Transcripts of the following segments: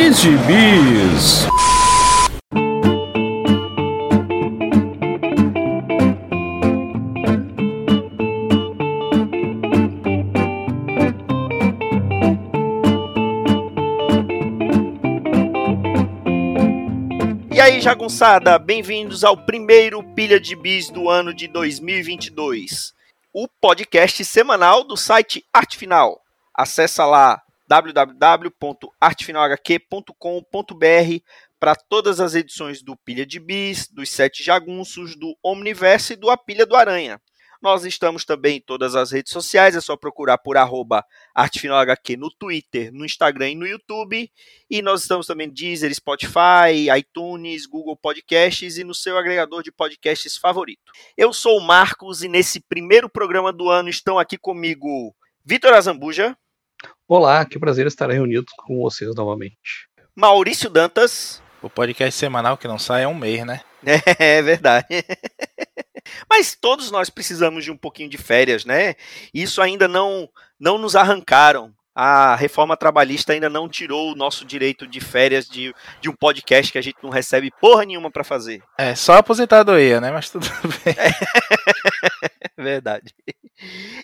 Que gibis! E aí, jagunçada, bem-vindos ao primeiro Pilha de Bis do ano de 2022, o podcast semanal do site Arte Final. Acesse lá www.artefinalhq.com.br para todas as edições do Pilha de Bis, dos Sete Jagunços, do Omniverse e do A Pilha do Aranha. Nós estamos também em todas as redes sociais, é só procurar por arroba ArtefinalHQ no Twitter, no Instagram e no YouTube. E nós estamos também no Deezer, Spotify, iTunes, Google Podcasts e no seu agregador de podcasts favorito. Eu sou o Marcos e nesse primeiro programa do ano estão aqui comigo Vitor Azambuja, Olá, que prazer estar reunido com vocês novamente. Maurício Dantas. O podcast semanal que não sai é um mês, né? É verdade. Mas todos nós precisamos de um pouquinho de férias, né? Isso ainda não, não nos arrancaram. A reforma trabalhista ainda não tirou o nosso direito de férias de, de um podcast que a gente não recebe porra nenhuma para fazer. É, só aposentadoria, né? Mas tudo bem. É verdade.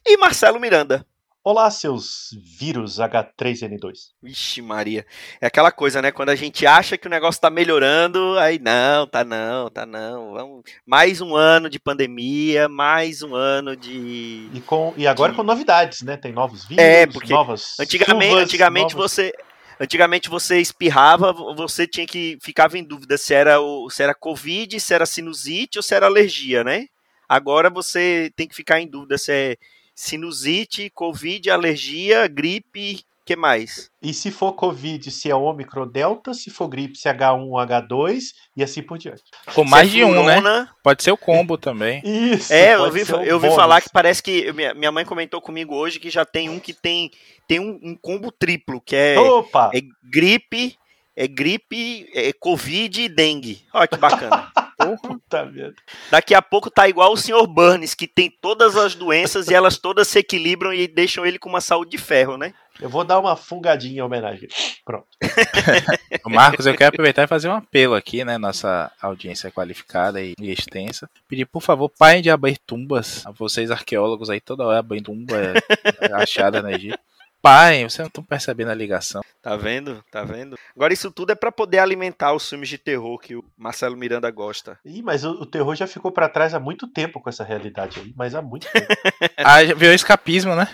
E Marcelo Miranda. Olá, seus vírus H3N2. Vixe, Maria. É aquela coisa, né? Quando a gente acha que o negócio tá melhorando, aí não, tá não, tá não. Vamos... Mais um ano de pandemia, mais um ano de. E, com, e agora de... com novidades, né? Tem novos vírus, é, porque novas. Antigamente, chuvas, antigamente novos... você. Antigamente você espirrava, você tinha que ficava em dúvida se era o se era covid, se era sinusite ou se era alergia, né? Agora você tem que ficar em dúvida se é sinusite, covid, alergia, gripe, que mais? E se for covid, se é ômicron, delta, se for gripe, se é H1, H2 e assim por diante. Com mais de um, né? Pode ser o combo também. Isso. É, eu vi, um eu vi falar que parece que minha, minha mãe comentou comigo hoje que já tem um que tem tem um, um combo triplo, que é, Opa! é gripe, é gripe, é covid e dengue. Olha que bacana. Puta merda. Daqui a pouco tá igual o Sr. Burns, que tem todas as doenças e elas todas se equilibram e deixam ele com uma saúde de ferro, né? Eu vou dar uma fungadinha em homenagem. Pronto. Marcos, eu quero aproveitar e fazer um apelo aqui, né? Nossa audiência qualificada e extensa. Pedir, por favor, parem de abrir tumbas. A vocês, arqueólogos aí, toda hora abrindo tumba achada no Egito. Pai, vocês não estão percebendo a ligação. Tá vendo? Tá vendo? Agora, isso tudo é para poder alimentar os filmes de terror que o Marcelo Miranda gosta. Ih, mas o, o terror já ficou para trás há muito tempo com essa realidade aí, mas há muito tempo. ah, virou escapismo, né?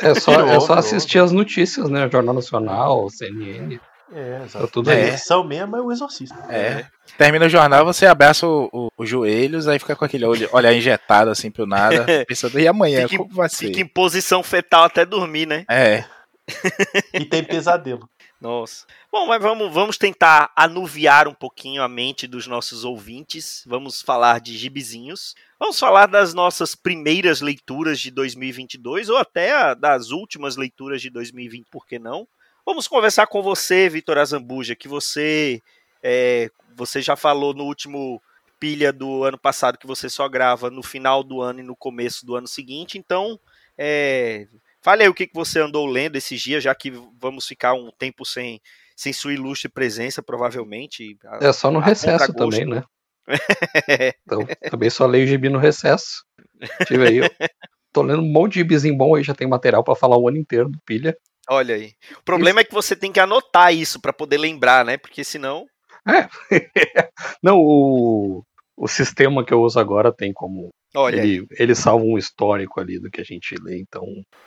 É só, é só assistir as notícias, né? Jornal Nacional, CNN. É, Tá exato. tudo a aí. edição mesmo é o exorcista. É. Termina o jornal, você abraça os joelhos, aí fica com aquele olho, olhar injetado assim pro nada, pensando, e amanhã, Fica, como vai ser? fica em posição fetal até dormir, né? É, E tem pesadelo. Nossa. Bom, mas vamos, vamos tentar anuviar um pouquinho a mente dos nossos ouvintes. Vamos falar de gibizinhos. Vamos falar das nossas primeiras leituras de 2022 ou até a- das últimas leituras de 2020, por que não? Vamos conversar com você, Vitor Azambuja, que você é, você já falou no último pilha do ano passado que você só grava no final do ano e no começo do ano seguinte. Então, é, fale aí o que, que você andou lendo esses dias, já que vamos ficar um tempo sem, sem sua ilustre presença, provavelmente. É só no recesso também, né? Então, também só leio gibi no recesso. Tive aí. Tô lendo um monte de gibizinho bom aí, já tem material pra falar o ano inteiro do pilha. Olha aí. O problema é que você tem que anotar isso para poder lembrar, né? Porque senão. É. Não, o, o sistema que eu uso agora tem como. Olha. Ele, ele salva um histórico ali do que a gente lê, então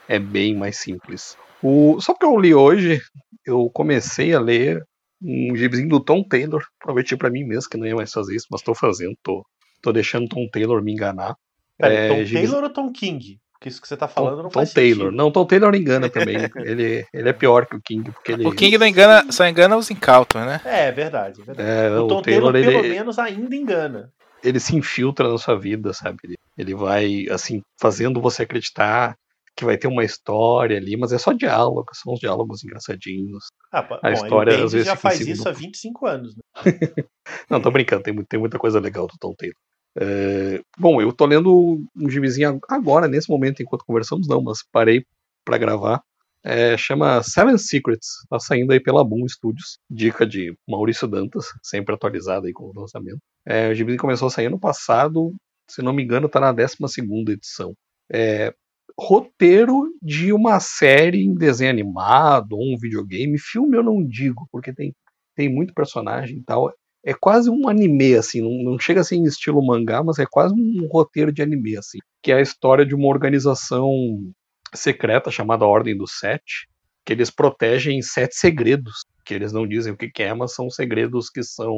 é bem mais simples. O, só que eu li hoje, eu comecei a ler um gibizinho do Tom Taylor. Prometi pra mim mesmo que não ia mais fazer isso, mas tô fazendo, tô, tô deixando Tom Taylor me enganar. Pera, É, Tom Taylor ou Tom King? Porque isso que você tá falando não Tom faz Taylor. sentido. Não, Tom Taylor engana também. ele, ele é pior que o King, porque ele. o King não engana, só engana os incautos, né? É, é verdade, é verdade. É, o o Tom Taylor, Taylor, pelo ele, menos, ainda engana. ele se infiltra na sua vida, sabe? Ele, ele vai, assim, fazendo você acreditar que vai ter uma história ali, mas é só diálogo, são uns diálogos engraçadinhos. Ah, A bom, história, o às vezes, já faz isso há 25 anos, né? Não, tô brincando, tem, tem muita coisa legal do Tom Taylor. É, bom, eu tô lendo um gibizinho agora, nesse momento, enquanto conversamos, não, mas parei pra gravar. É, chama Seven Secrets, tá saindo aí pela Boom Studios, dica de Maurício Dantas, sempre atualizado aí com o lançamento. É, o gibi começou a sair ano passado, se não me engano, tá na 12 edição. É, roteiro de uma série em desenho animado, ou um videogame, filme eu não digo, porque tem, tem muito personagem e tal. É quase um anime, assim, não, não chega a ser em estilo mangá, mas é quase um roteiro de anime, assim, que é a história de uma organização secreta chamada Ordem dos Sete, que eles protegem sete segredos, que eles não dizem o que, que é, mas são segredos que são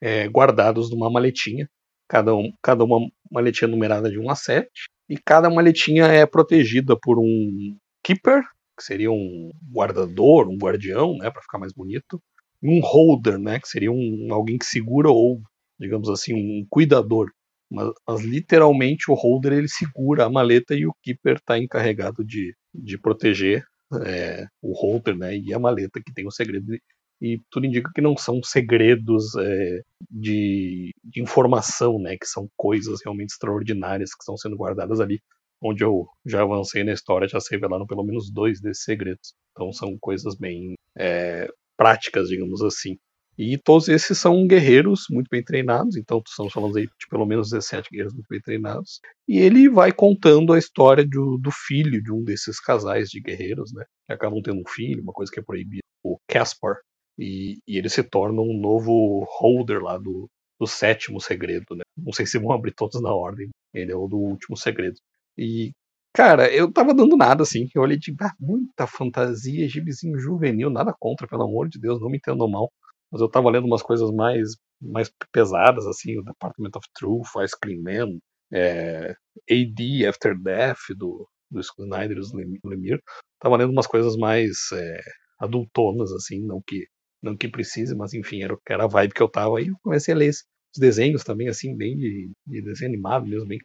é, guardados numa maletinha, cada, um, cada uma maletinha numerada de 1 a 7, e cada maletinha é protegida por um keeper, que seria um guardador, um guardião, né, para ficar mais bonito, um holder, né, que seria um alguém que segura ou, digamos assim, um cuidador. Mas, mas literalmente o holder ele segura a maleta e o keeper está encarregado de, de proteger é, o holder, né, e a maleta que tem o segredo e tudo indica que não são segredos é, de, de, informação, né, que são coisas realmente extraordinárias que estão sendo guardadas ali, onde eu já avancei na história, já se revelaram pelo menos dois desses segredos. Então são coisas bem é, práticas, digamos assim. E todos esses são guerreiros muito bem treinados, então estamos falando aí de pelo menos 17 guerreiros muito bem treinados. E ele vai contando a história do, do filho de um desses casais de guerreiros, né? Que acabam tendo um filho, uma coisa que é proibida, o Caspar, e, e, ele se torna um novo holder lá do, do sétimo segredo, né? Não sei se vão abrir todos na ordem. Ele é o do último segredo. E, cara, eu tava dando nada, assim. Eu olhei de ah, muita fantasia, gibizinho juvenil, nada contra, pelo amor de Deus, não me entendam mal. Mas eu tava lendo umas coisas mais, mais pesadas, assim, o Department of Truth, Ice Cream Man, é, AD After Death, do, do Snyder e do Lemire. Tava lendo umas coisas mais é, adultonas, assim, não que não que precise, mas enfim, era, era a vibe que eu tava. Aí eu comecei a ler os desenhos também, assim, bem de, de desenho animado mesmo, bem.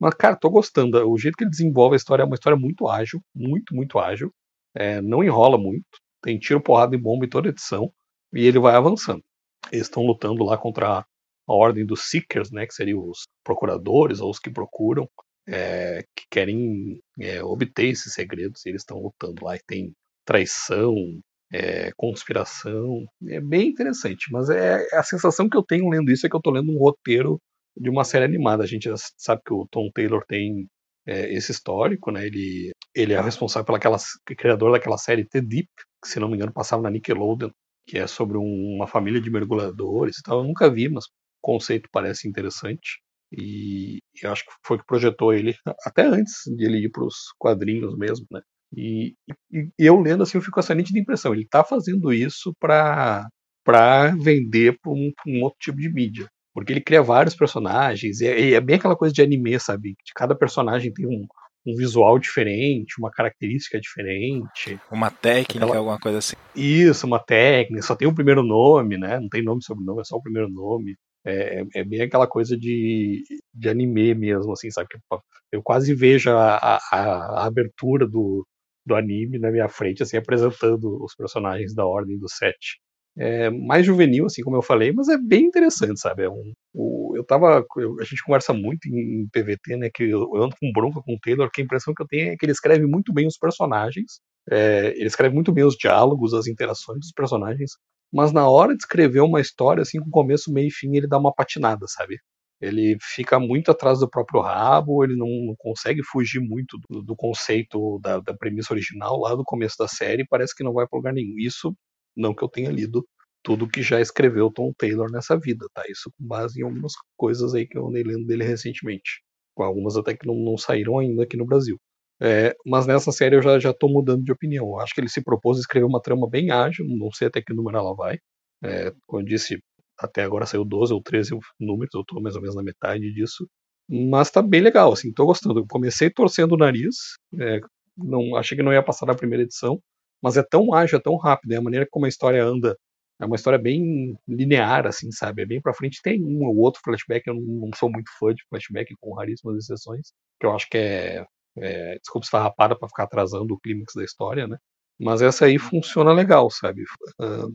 Mas, cara, tô gostando. O jeito que ele desenvolve a história é uma história muito ágil, muito, muito ágil. É, não enrola muito. Tem tiro, porrada e bomba em toda edição. E ele vai avançando. Eles estão lutando lá contra a ordem dos Seekers, né? Que seriam os procuradores ou os que procuram. É, que querem é, obter esses segredos. E eles estão lutando lá. E tem traição, é, conspiração. É bem interessante, mas é, a sensação que eu tenho lendo isso é que eu estou lendo um roteiro de uma série animada. A gente já sabe que o Tom Taylor tem é, esse histórico, né? Ele, ele é responsável pela aquela, criador daquela série The Deep, que se não me engano passava na Nickelodeon, que é sobre um, uma família de mergulhadores e tal. Eu nunca vi, mas o conceito parece interessante. E eu acho que foi que projetou ele até antes de ele ir para os quadrinhos mesmo, né? E, e, eu lendo assim, eu fico com essa nítida impressão. Ele está fazendo isso para vender para um, um, outro tipo de mídia. Porque ele cria vários personagens, e é, é, bem aquela coisa de anime, sabe? De cada personagem tem um, um visual diferente, uma característica diferente. Uma técnica, aquela... alguma coisa assim. Isso, uma técnica, só tem o primeiro nome, né? Não tem nome sobre nome, é só o primeiro nome. É, é, bem aquela coisa de, de anime mesmo, assim, sabe? Eu quase vejo a, a, a abertura do, do anime na minha frente, assim, apresentando os personagens da Ordem do Sete. É mais juvenil, assim como eu falei, mas é bem interessante, sabe? É um, o, eu tava. Eu, a gente conversa muito em, em PVT, né? Que eu, eu, ando com bronca com o Taylor, que a impressão que eu tenho é que ele escreve muito bem os personagens. É, ele escreve muito bem os diálogos, as interações dos personagens, mas na hora de escrever uma história, assim, com começo, meio e fim, ele dá uma patinada, sabe? ele fica muito atrás do próprio rabo, ele não, não consegue fugir muito do, do conceito da, da, premissa original lá do começo da série, parece que não vai para lugar nenhum. Isso não que eu tenha lido tudo que já escreveu Tom Taylor nessa vida, tá? Isso com base em algumas coisas aí que eu andei lendo dele recentemente, algumas até que não, não saíram ainda aqui no Brasil. É, mas nessa série eu já, já tô mudando de opinião. Eu acho que ele se propôs a escrever uma trama bem ágil, não sei até que número ela vai. É, como eu disse, até agora saiu 12 ou 13 números, eu tô mais ou menos na metade disso. Mas tá bem legal, assim, tô gostando. Eu comecei torcendo o nariz, é, não, achei que não ia passar na primeira edição, mas é tão ágil, é tão rápido, é a maneira como a história anda. É uma história bem linear, assim, sabe? É bem pra frente. Tem um ou outro flashback, eu não, não sou muito fã de flashback, com raríssimas exceções, que eu acho que é, é desculpa esfarrapada para ficar atrasando o clímax da história, né? Mas essa aí funciona legal, sabe? Uh,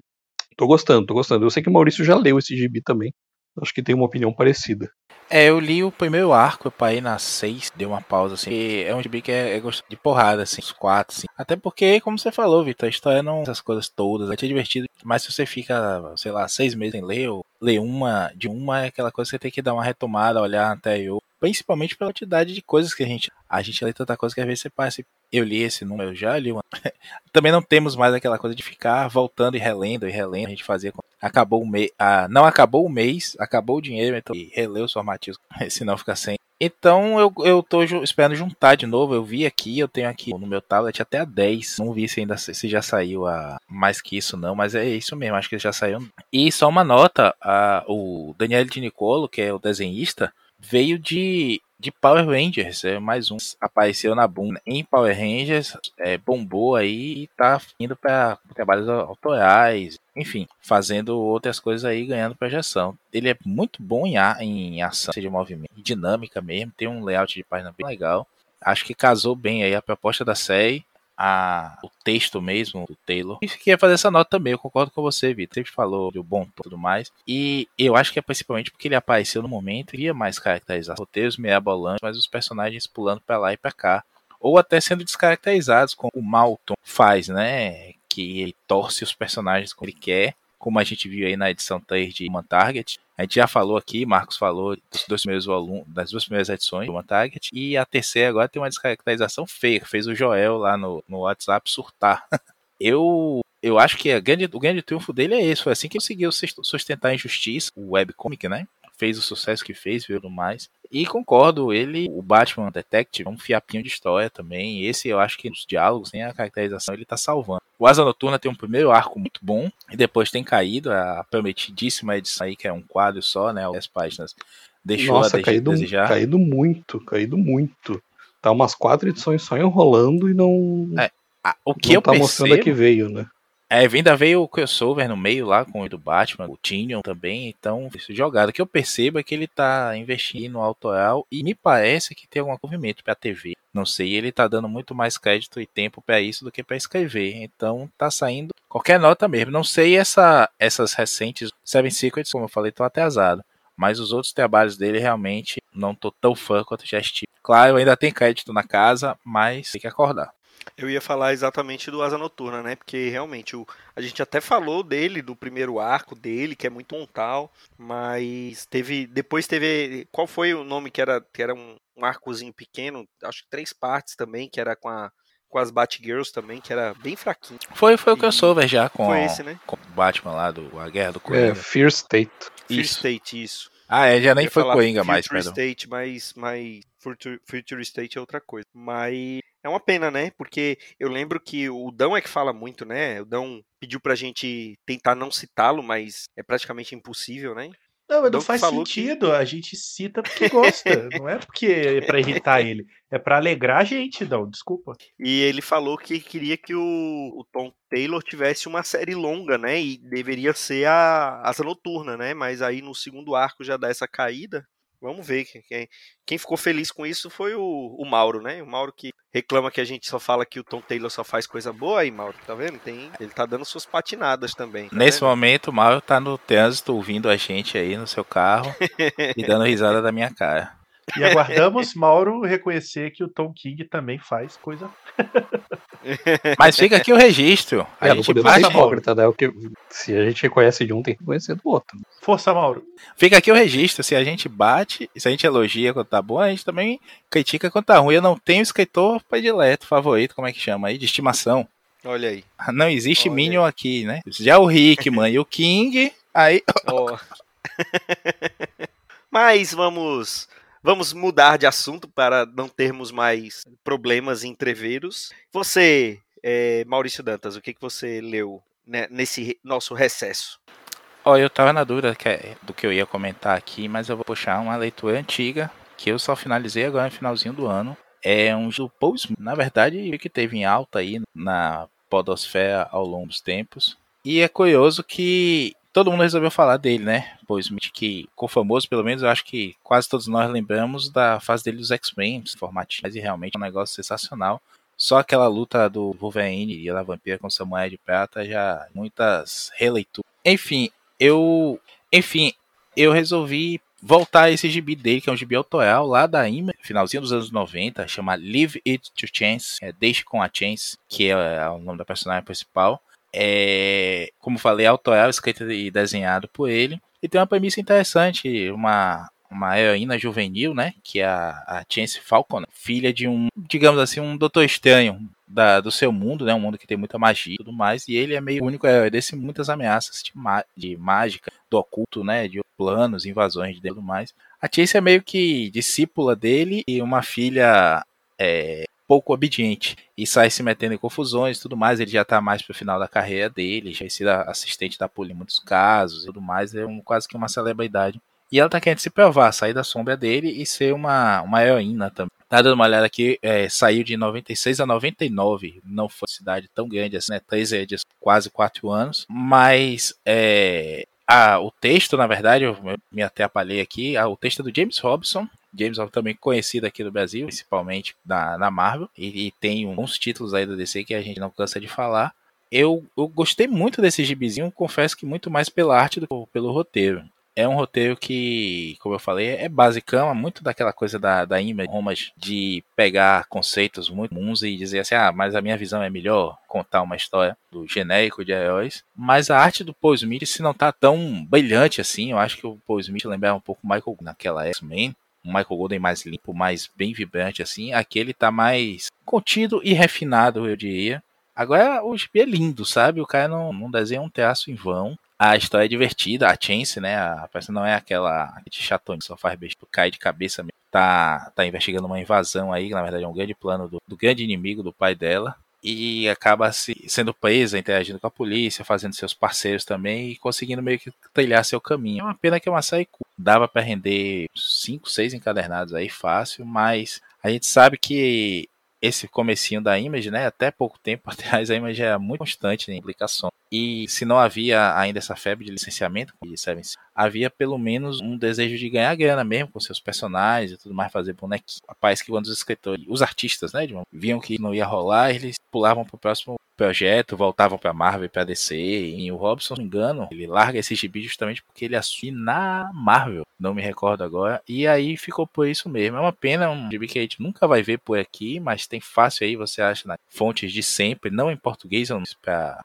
Tô gostando, tô gostando. Eu sei que o Maurício já leu esse gibi também. Acho que tem uma opinião parecida. É, eu li o primeiro arco, eu parei na 6, dei uma pausa, assim. E é um gibi que é, é de porrada, assim, os quatro, assim. Até porque, como você falou, Vitor, a história não essas coisas todas, vai te divertido. Mas se você fica, sei lá, seis meses sem ler, ou ler uma de uma, é aquela coisa que você tem que dar uma retomada, olhar anterior. Principalmente pela quantidade de coisas que a gente. A gente lê tanta coisa que às vezes você passa. Eu li esse número, eu já li uma. Também não temos mais aquela coisa de ficar voltando e relendo e relendo. A gente fazia. Acabou o mês. Ah, não acabou o mês, acabou o dinheiro, então releu os formativos, senão fica sem. Então eu, eu tô esperando juntar de novo. Eu vi aqui, eu tenho aqui no meu tablet até a 10. Não vi se ainda se já saiu a mais que isso, não, mas é isso mesmo, acho que já saiu. E só uma nota: a, o Daniel de Nicolo, que é o desenhista, veio de, de Power Rangers, é mais um. Apareceu na Boom em Power Rangers, é, bombou aí e tá indo para trabalhos autorais, enfim, fazendo outras coisas aí, ganhando projeção. Ele é muito bom em, a, em ação, de movimento, dinâmica mesmo, tem um layout de página bem legal. Acho que casou bem aí a proposta da série a, o texto mesmo do Taylor. E queria fazer essa nota também, eu concordo com você, Vitor. Sempre falou do bom e tudo mais. E eu acho que é principalmente porque ele apareceu no momento e ia mais caracterizar roteiros meia-bolantes, mas os personagens pulando para lá e para cá. Ou até sendo descaracterizados, como o Malton faz, né? Que ele torce os personagens como ele quer como a gente viu aí na edição 3 de Human Target. A gente já falou aqui, Marcos falou dos dois primeiros volumes, das duas primeiras edições do Human Target, e a terceira agora tem uma descaracterização feia, fez o Joel lá no, no WhatsApp surtar. eu eu acho que grande, o grande triunfo dele é esse, foi assim que conseguiu sustentar a injustiça, o webcomic, né? Fez o sucesso que fez, viu mais. E concordo, ele, o Batman Detective, é um fiapinho de história também. Esse eu acho que nos diálogos, nem a caracterização, ele tá salvando. O Asa Noturna tem um primeiro arco muito bom, e depois tem caído a prometidíssima edição aí, que é um quadro só, né? As páginas. Deixou Nossa, a caído, desejar. caído muito, caído muito. Tá umas quatro edições só enrolando e não. É, a, o que não eu tá mostrando a que percebo. veio, né? É, ainda veio o crossover no meio lá com o do Batman, o Tinion também, então, isso jogado. O que eu percebo é que ele tá investindo no autoral e me parece que tem algum movimento pra TV. Não sei, ele tá dando muito mais crédito e tempo pra isso do que pra escrever. Então tá saindo qualquer nota mesmo. Não sei essa, essas recentes Seven Secrets, como eu falei, tô atrasado. Mas os outros trabalhos dele realmente não tô tão fã quanto já estive. Claro, ainda tem crédito na casa, mas tem que acordar. Eu ia falar exatamente do Asa Noturna, né? Porque realmente o, a gente até falou dele, do primeiro arco dele, que é muito montal, mas teve. Depois teve. Qual foi o nome que era, que era um, um arcozinho pequeno? Acho que três partes também, que era com, a, com as Batgirls também, que era bem fraquinho. Foi, foi o E crossover já com, Foi esse, né? com o Batman lá, do, a Guerra do É, Coringa. Fear State. Fear Isso. State, isso. Ah, é, já Eu nem foi Coringa mais, Future perdão. State, mas, mas Future, Future State é outra coisa. Mas é uma pena, né? Porque eu lembro que o Dão é que fala muito, né? O Dão pediu pra gente tentar não citá-lo, mas é praticamente impossível, né? Não, mas não faz falou que- sentido. A gente cita porque gosta. não é porque é pra irritar ele. É pra alegrar a gente, não. Desculpa. E ele falou que queria que o, o Tom Taylor tivesse uma série longa, né? E deveria ser a Asa Noturna, né? Mas aí no segundo arco já dá essa caída. Vamos ver. Quem, quem- quem ficou feliz com isso foi o, o Mauro, né? O Mauro que reclama que a gente só fala que o Tom Taylor só faz coisa boa aí, Mauro. Tá vendo? Tem, ele tá dando suas patinadas também. tá Nesse vendo? momento, o Mauro tá no trânsito ouvindo a gente aí no seu carro e dando risada da minha cara. E aguardamos Mauro reconhecer que o Tom King também faz coisa. Mas fica aqui o registro. A É, não gente ser hipócrita, né? O que, se a gente reconhece de um, tem que reconhecer do outro. Força, Mauro. Fica aqui o registro. Se a gente bate, se a gente elogia quando tá bom, a gente também critica quando tá ruim. Eu não tenho escritor predileto, favorito, como é que chama aí? De estimação. Olha aí. Não existe Olha Minion aqui, né? Já o Rickman e o King, aí. Ó. Mas vamos vamos mudar de assunto para não termos mais problemas e entreveros. Você, eh, Maurício Dantas, o que, que você leu né, nesse nosso recesso? Ó, eu tava na dúvida é- do que eu ia comentar aqui, mas eu vou puxar uma leitura antiga que eu só finalizei agora no finalzinho do ano. É um do Paul Smith, na verdade, que teve em alta aí na podosfera ao longo dos tempos. E é curioso que todo mundo resolveu falar dele, né? Paul Smith, que ficou famoso, pelo menos eu acho que quase todos nós lembramos da fase dele dos X-Men, formatinhos, e realmente é um negócio sensacional. Só aquela luta do Wolverine e da Vampira com Samuel de Prata já muitas releituras. Enfim, eu, enfim, eu resolvi voltar esse gibi dele, que é um gibi autoral lá da Image, finalzinho dos anos 90, chama Leave It to Chance, é Deixe com a Chance, que é o nome da personagem principal. É, como falei, autoral, escrito e desenhado por ele. E tem uma premissa interessante, uma, uma heroína juvenil, né? Que é a, a Chance Falcon, filha de um, digamos assim, um doutor estranho da, do seu mundo, né? Um mundo que tem muita magia e tudo mais. E ele é meio único herói desse muitas ameaças de, de mágica, do oculto, né? De planos, invasões e tudo mais. A Chase é meio que discípula dele e uma filha é, pouco obediente e sai se metendo em confusões e tudo mais. Ele já tá mais pro final da carreira dele, já é sido assistente da polícia em muitos casos e tudo mais. É um, quase que uma celebridade. E ela tá querendo se provar, sair da sombra dele e ser uma, uma heroína também. Tá dando uma olhada aqui, é, saiu de 96 a 99, não foi uma cidade tão grande assim, né? Três edições, quase quatro anos. Mas é, a, o texto, na verdade, eu me até apalhei aqui, a, o texto é do James Robson, James Robson também conhecido aqui no Brasil, principalmente na, na Marvel, e, e tem uns títulos aí da DC que a gente não cansa de falar. Eu, eu gostei muito desse gibizinho, confesso que muito mais pela arte do que pelo roteiro é um roteiro que, como eu falei, é basicão, é muito daquela coisa da, da Image Romas de pegar conceitos muito comuns e dizer assim, ah, mas a minha visão é melhor contar uma história do genérico de heróis. Mas a arte do Paul Smith, se não tá tão brilhante assim, eu acho que o Paul Smith lembrava um pouco Michael naquela X-Men, um Michael Golden mais limpo, mais bem vibrante assim. Aqui ele tá mais contido e refinado, eu diria. Agora o gibi é lindo, sabe? O cara não, não desenha um traço em vão. A história é divertida, a Chance, né? A peça não é aquela de chatone, só faz beijo, cai de cabeça mesmo. Tá, tá investigando uma invasão aí, que na verdade é um grande plano do, do grande inimigo do pai dela. E acaba se, sendo presa, interagindo com a polícia, fazendo seus parceiros também e conseguindo meio que trilhar seu caminho. É uma pena que é uma série dava para render 5, 6 encadernados aí fácil, mas a gente sabe que esse comecinho da Image, né, até pouco tempo atrás a Image era muito constante em publicação. E se não havia ainda essa febre de licenciamento de Seven havia pelo menos um desejo de ganhar grana mesmo com seus personagens e tudo mais, fazer bonequinho. Rapaz, que quando os escritores, os artistas, né, viam que não ia rolar, eles pulavam pro próximo projeto, voltavam para Marvel para DC. E o Robson, se não me engano, ele larga esse gibi justamente porque ele assume na Marvel, não me recordo agora. E aí ficou por isso mesmo. É uma pena, um gibi que a gente nunca vai ver por aqui, mas tem fácil aí, você acha nas fontes de sempre, não em português, para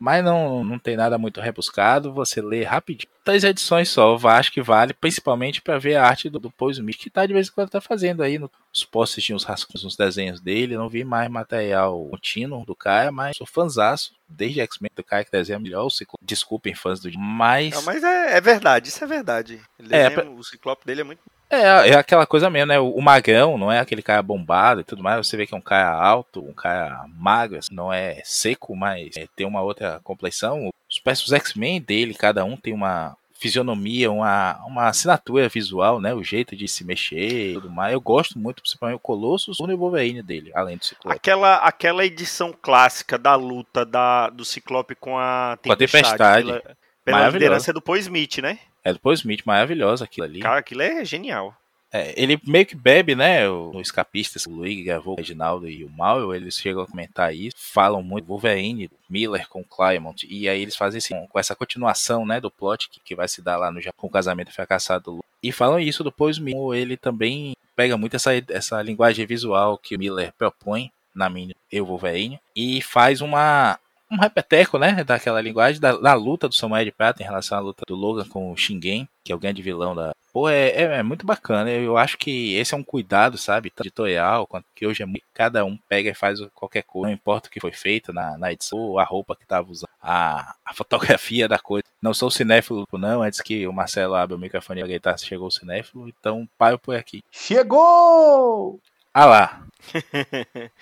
mas não, não tem nada muito rebuscado, você lê rapidinho. Três edições só, eu acho que vale, principalmente para ver a arte do, do Paul Smith, que tá de vez em quando tá fazendo aí. Nos posts tinha uns rascunhos, uns desenhos dele, não vi mais material contínuo do cara, mas sou fanzaço, desde X-Men do cara que desenha melhor, o Ciclope, desculpem fãs do mas... Não, mas é, é verdade, isso é verdade. É, desenha, é, o Ciclope dele é muito é, é aquela coisa mesmo, né? O, magrão não é aquele cara bombado e tudo mais. Você vê que é um cara alto, um cara magro, assim, não é seco, mas é, tem uma outra complexão. Os peças X-Men dele, cada um tem uma fisionomia, uma, uma assinatura visual, né? O jeito de se mexer e tudo mais. Eu gosto muito, principalmente o Colossus e o Wolverine dele, além do Ciclope. Aquela, aquela edição clássica da luta da, do Ciclope com a Tempestade. Com a Tempestade. Pela, pela liderança do Paul Smith, né? É do Paul Smith, maravilhosa aquilo ali. Cara, aquilo é genial. É, ele meio que bebe, né? O, o escapista, o Luigi gravou o Reginaldo e o Mal, eles chegam a comentar isso, falam muito Wolverine, Miller com Claremont, e aí eles fazem com essa continuação, né, do plot que, que vai se dar lá no Japão, com o casamento fracassado do E falam isso Paul Smith, ele também pega muito essa, essa linguagem visual que o Miller propõe na minha Eu Wolverine, e faz uma, um repeteco, né, daquela linguagem da, da, luta do Samuel de Prata em relação à luta do Logan com o Shingen, que é o grande vilão da. Pô, é, é, é muito bacana. Eu acho que esse é um cuidado, sabe, editorial, que hoje é muito, cada um pega e faz qualquer coisa, não importa o que foi feito na, na edição, a roupa que tava usando, a, a fotografia da coisa. Não sou cinéfilo, não, antes que o Marcelo abra o microfone e gritar se chegou o cinéfilo, então paro por aqui. Chegou! Ah lá.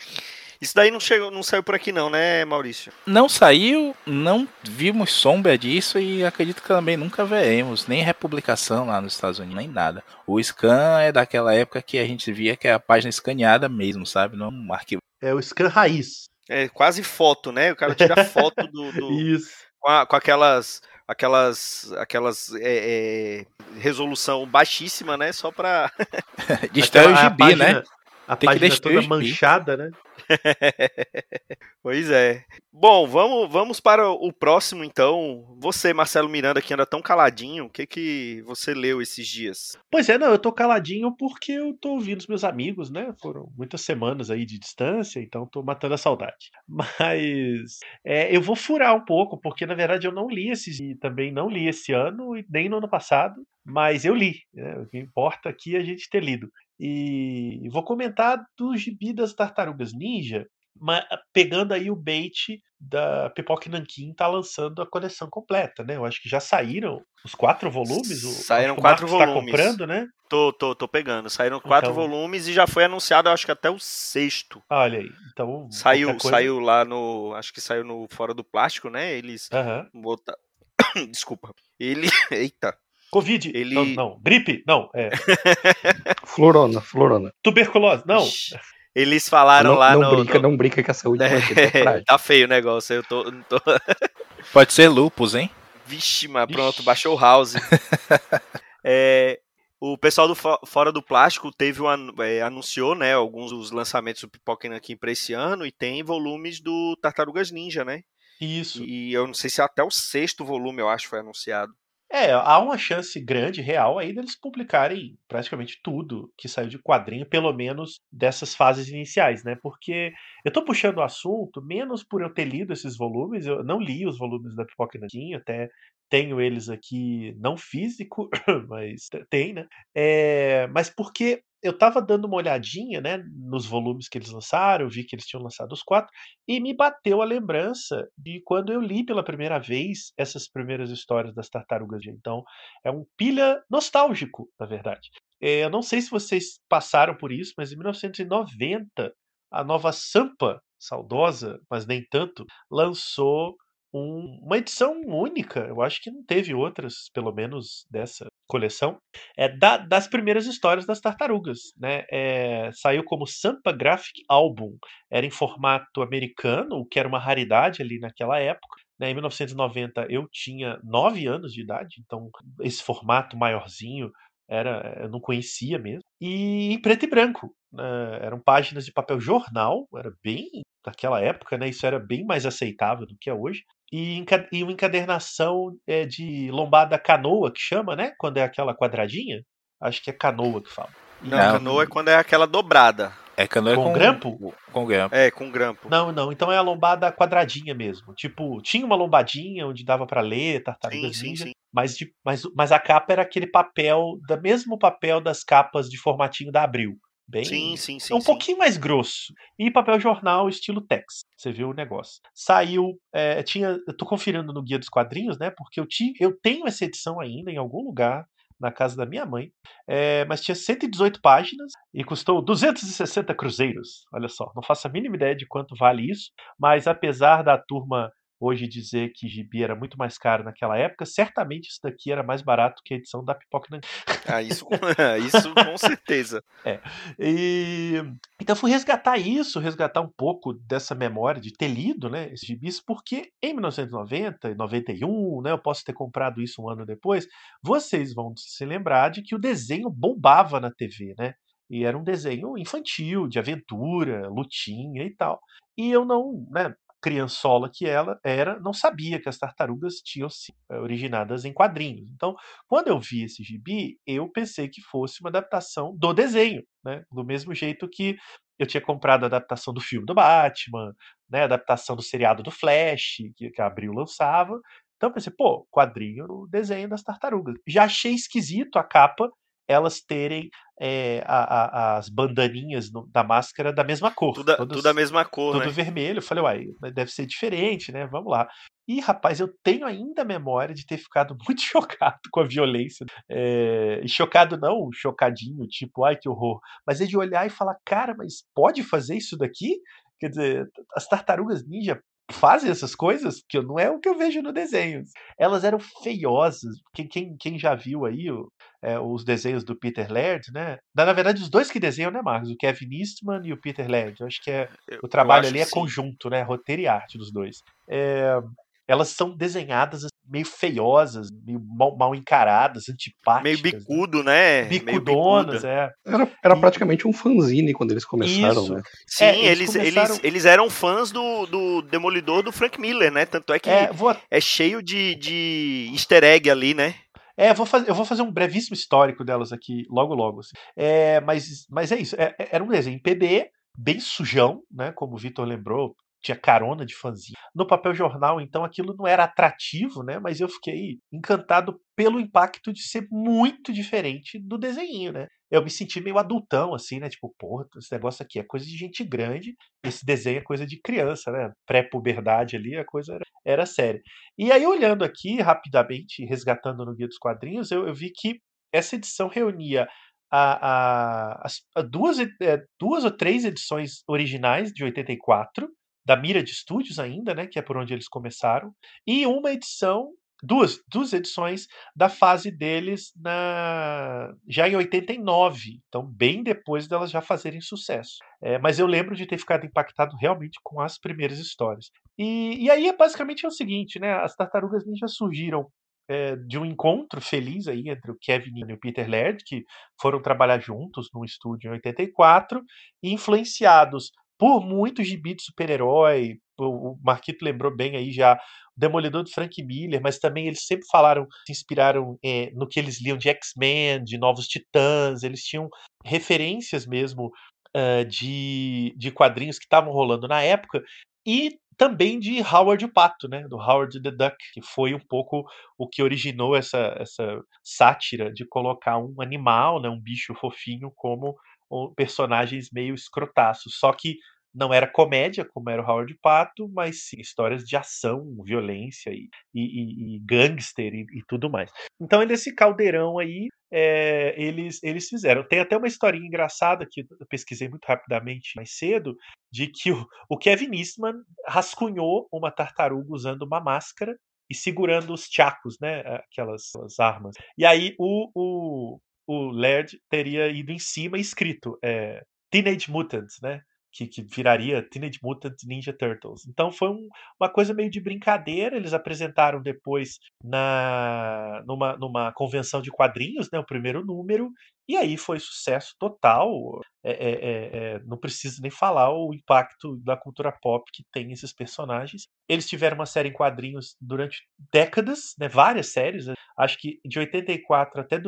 Isso daí não, chegou, não saiu por aqui não, né, Maurício? Não saiu, não vimos sombra disso e acredito que também nunca veremos, nem republicação lá nos Estados Unidos, nem nada. O scan é daquela época que a gente via que é a página escaneada mesmo, sabe? Não um arquivo. É o scan raiz. É quase foto, né? O cara tira foto do... do... Isso. Com, a, com aquelas aquelas aquelas é, é, resolução baixíssima, né? Só pra distrai o gibi, né? A Tem página toda manchada, né? pois é. Bom, vamos, vamos para o próximo então. Você, Marcelo Miranda, que anda tão caladinho, o que que você leu esses dias? Pois é, não, eu tô caladinho porque eu tô ouvindo os meus amigos, né? Foram muitas semanas aí de distância, então tô matando a saudade. Mas é, eu vou furar um pouco, porque na verdade eu não li esses e também não li esse ano e nem no ano passado, mas eu li. Né? O que importa aqui é a gente ter lido. E vou comentar do gibi das Tartarugas Ninja, mas pegando aí o bait da Pipoca Nankin tá lançando a coleção completa, né? Eu acho que já saíram os quatro volumes. Saíram quatro Tá volumes. comprando, né? Tô, tô, tô pegando. Saíram quatro Então- volumes e já foi anunciado, acho que até o sexto. Olha aí. Então Saiu, coisa- saiu lá no. Acho que saiu no Fora do Plástico, né? Eles Aham. botaram. Desculpa. Ele. Eita. Covid. Ele- Não, não. Gripe. Não. É. Florona, florona. Tuberculose. Não. Eles falaram não, lá não no. brinca, no- não brinca que a saúde coragem. tá feio o negócio. Eu tô. não tô... Pode ser lupus, hein? Vixe, mas pronto, Ixi. baixou o house. É, o pessoal do Fo- Fora do Plástico teve um, anu- é, anunciou, né, alguns dos lançamentos do Pipoca aqui para esse ano e tem volumes do Tartarugas Ninja, né? Isso. E eu não sei se até o sexto volume, eu acho, foi anunciado. É, há uma chance grande, real, aí deles publicarem praticamente tudo que saiu de quadrinho, pelo menos dessas fases iniciais, né? Porque eu tô puxando o assunto, menos por eu ter lido esses volumes, eu não li os volumes da Pipoca Nanquim, até tenho eles aqui, não físico, mas tem, né? É, mas porque eu tava dando uma olhadinha, né, nos volumes que eles lançaram, vi que eles tinham lançado os quatro, e me bateu a lembrança de quando eu li pela primeira vez essas primeiras histórias das tartarugas. Então, é um pilha nostálgico, na verdade. É, eu não sei se vocês passaram por isso, mas em 1990, a nova Sampa, saudosa, mas nem tanto, lançou um- uma edição única. Eu acho que não teve outras, pelo menos dessa coleção, é da- das primeiras histórias das tartarugas. Né? É, saiu como Sampa Graphic Album. Era em formato americano, o que era uma raridade ali naquela época. né? Em 1990 eu tinha 9 anos de idade, então esse formato maiorzinho era, eu não conhecia mesmo. E em preto e branco. né? Eram páginas de papel jornal, era bem daquela época, né? Isso era bem mais aceitável do que é hoje. E, e uma encadernação é, de lombada canoa, que chama, né? Quando é aquela quadradinha. Acho que é canoa que fala. Não, Não. canoa é quando é aquela dobrada. É canoa Com grampo? Com grampo. É, com grampo. Não, não. Então é a lombada quadradinha mesmo. Tipo, tinha uma lombadinha onde dava pra ler, tartarugas Sim, sim, ninja, sim. Mas, de, mas, mas a capa era aquele papel, da mesmo papel das capas de formatinho da Abril. Bem, Sim, sim, sim. é um sim. pouquinho mais grosso. E papel jornal estilo Tex. Você viu o negócio. Saiu. é, tinha. Eu tô conferindo no Guia dos Quadrinhos, né? Porque eu, ti, eu tenho essa edição ainda em algum lugar na casa da minha mãe. é, mas tinha 118 páginas e custou 260 cruzeiros. Olha só, não faço a mínima ideia de quanto vale isso. Mas apesar da turma hoje dizer que gibi era muito mais caro naquela época, certamente isso daqui era mais barato que a edição da Pipoca Nanquim. Ah, isso, isso com certeza. E então eu fui resgatar isso, resgatar um pouco dessa memória de ter lido, né, esses gibis, porque em 1990 e 91, né, eu posso ter comprado isso um ano depois, vocês vão se lembrar de que o desenho bombava na TV, né? E era um desenho infantil, de aventura, lutinha e tal. E eu não, né, criançola que ela era, não sabia que as tartarugas tinham sido eh, originadas em quadrinhos. Então, quando eu vi esse gibi, eu pensei que fosse uma adaptação do desenho, né? Do mesmo jeito que eu tinha comprado a adaptação do filme do Batman, né? A adaptação do seriado do Flash, que, que a Abril lançava. Então pensei, pô, quadrinho do desenho das tartarugas. Já achei esquisito a capa elas terem eh, a- a- as bandaninhas no- da máscara da mesma cor. Tudo, todas- tudo a mesma cor, tudo né? vermelho. Eu falei, uai, mas deve ser diferente, né? Vamos lá. E, rapaz, eu tenho ainda a memória de ter ficado muito chocado com a violência. É, chocado não, chocadinho, tipo, ai que horror. Mas é de olhar e falar, cara, mas pode fazer isso daqui? Quer dizer, as tartarugas ninja fazem essas coisas? Que não é o que eu vejo no desenho. Elas eram feiosas. Quem, quem, quem já viu aí é, os desenhos do Peter Laird, né? Na, na verdade, os dois que desenham, né, Marcos? O Kevin Eastman e o Peter Laird. Eu acho que é Eu- o trabalho ali é sim. conjunto, né? Roteiro e arte dos dois. É, elas são desenhadas assim, meio feiosas, meio mal, mal encaradas, antipáticas. Meio bicudo, né? Meio Bicudonas, é. Era, era E- praticamente um fanzine quando eles começaram, Isso. né? Sim, É, eles, eles começaram- eles, eles eram fãs do, do Demolidor do Frank Miller, né? Tanto é que É, é, vou, cheio de, de easter egg ali, né? É, vou fazer, eu vou fazer um brevíssimo histórico delas aqui logo logo. assim. É, mas, mas é isso. é- é- era um desenho em PB, bem sujão, né? Como o Vitor lembrou, tinha carona de fanzinho. No papel jornal, então, aquilo não era atrativo, né? Mas eu fiquei encantado pelo impacto de ser muito diferente do desenho, né? Eu me senti meio adultão, assim, né? Tipo, porra, esse negócio aqui é coisa de gente grande, esse desenho é coisa de criança, né? Pré-puberdade ali, a coisa era, era séria. E aí, olhando aqui rapidamente, resgatando no Guia dos Quadrinhos, eu, eu vi que essa edição reunia a, a- as, a duas, é, duas ou três edições originais de 84, da Mira de Estúdios ainda, né? Que é por onde eles começaram, e uma edição, duas, duas edições da fase deles na já em 89, então bem depois delas já fazerem sucesso. É, mas eu lembro de ter ficado impactado realmente com as primeiras histórias. E, e aí é basicamente é o seguinte, né? As Tartarugas Ninja surgiram é, de um encontro feliz aí entre o Kevin e o Peter Laird, que foram trabalhar juntos num estúdio em 84, e influenciados por muito gibi de super-herói. O, Marquito lembrou bem aí já o Demolidor do Frank Miller, mas também eles sempre falaram, se inspiraram é, no que eles liam de X-Men, de Novos Titãs, eles tinham referências mesmo ah, de, de quadrinhos que estavam rolando na época, e também de Howard o Pato, né? Do Howard the Duck, que foi um pouco o que originou essa, essa sátira de colocar um animal, né? Um bicho fofinho como personagens meio escrotaços. Só que não era comédia, como era o Howard Pato, mas sim histórias de ação, violência e, e, e- e gangster e, e tudo mais. Então, nesse caldeirão aí, é, eles, eles fizeram. Tem até uma historinha engraçada que eu pesquisei muito rapidamente mais cedo, de que o, o Kevin Eastman rascunhou uma tartaruga usando uma máscara e segurando os chacos, né? Aquelas, armas. E aí o, o, o Laird teria ido em cima e escrito é, Teenage Mutants, né? Que, que viraria Teenage Mutant Ninja Turtles. Então foi um- uma coisa meio de brincadeira. Eles apresentaram depois na numa, numa convenção de quadrinhos, né? O primeiro número. E aí foi sucesso total. É, é, é, é, não preciso nem falar o impacto da cultura pop que tem esses personagens. Eles tiveram uma série em quadrinhos durante décadas, né, várias séries. né, Acho que de 84 até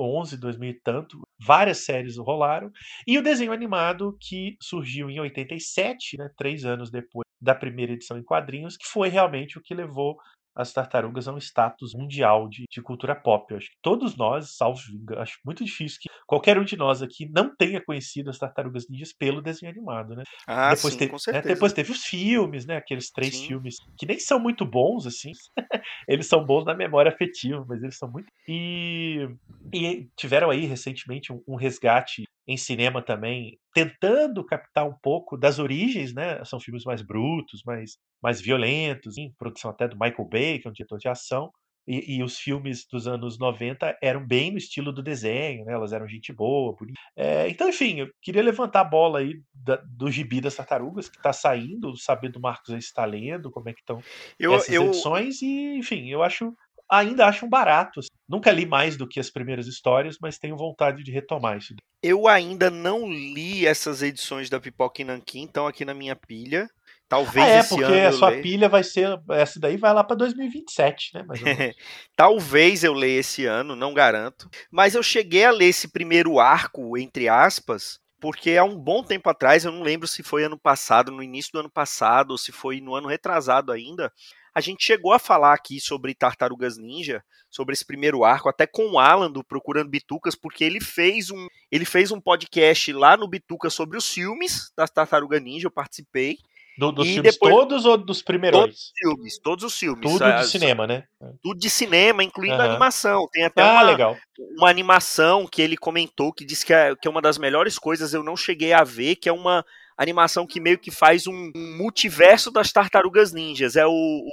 2011, 2000 e tanto, várias séries rolaram. E o desenho animado que surgiu em 87, né, três anos depois da primeira edição em quadrinhos, que foi realmente o que levou as tartarugas a um status mundial de, de cultura pop. Eu acho que todos nós, salvo acho muito difícil que qualquer um de nós aqui não tenha conhecido as tartarugas ninjas pelo desenho animado, né? Ah, depois, sim, teve, com né, certeza. depois teve os filmes, né? Aqueles três Sim. filmes que nem são muito bons, assim. eles são bons na memória afetiva, mas eles são muito. E, e tiveram aí recentemente um, um resgate em cinema também, tentando captar um pouco das origens, né? São filmes mais brutos, mais, mais violentos, em produção até do Michael Bay, que é um diretor de ação. E, e os filmes dos anos 90 eram bem no estilo do desenho, né? Elas eram gente boa, bonita. É, então, enfim, eu queria levantar a bola aí da- do gibi das tartarugas que está saindo, saber do Marcos aí se está lendo, como é que estão essas eu, edições, e, enfim, eu acho. Ainda acho um barato. Nunca li mais do que as primeiras histórias, mas tenho vontade de retomar isso. eu ainda não li essas edições da Pipoca e Nanquim, estão aqui na minha pilha. Talvez Ah, é, esse porque a sua pilha vai ser. Essa daí vai lá para 2027, né? Talvez eu leia esse ano, não garanto. Mas eu cheguei a ler esse primeiro arco, entre aspas, porque há um bom tempo atrás, eu não lembro se foi ano passado, no início do ano passado, ou se foi no ano retrasado ainda. A gente chegou a falar aqui sobre Tartarugas Ninja, sobre esse primeiro arco, até com o Alan do Procurando Bitucas, porque ele fez um, ele fez um podcast lá no Bituca sobre os filmes das Tartarugas Ninja, eu participei. Do- dos E filmes depois- todos ou dos primeiros? Filmes, todos os filmes. Tudo de cinema, né? Tudo de cinema, incluindo Aham. animação. Tem até Ah, uma, legal. uma animação que ele comentou que disse que é, que é uma das melhores coisas, eu não cheguei a ver, que é uma animação que meio que faz um, um multiverso das tartarugas ninjas. É o,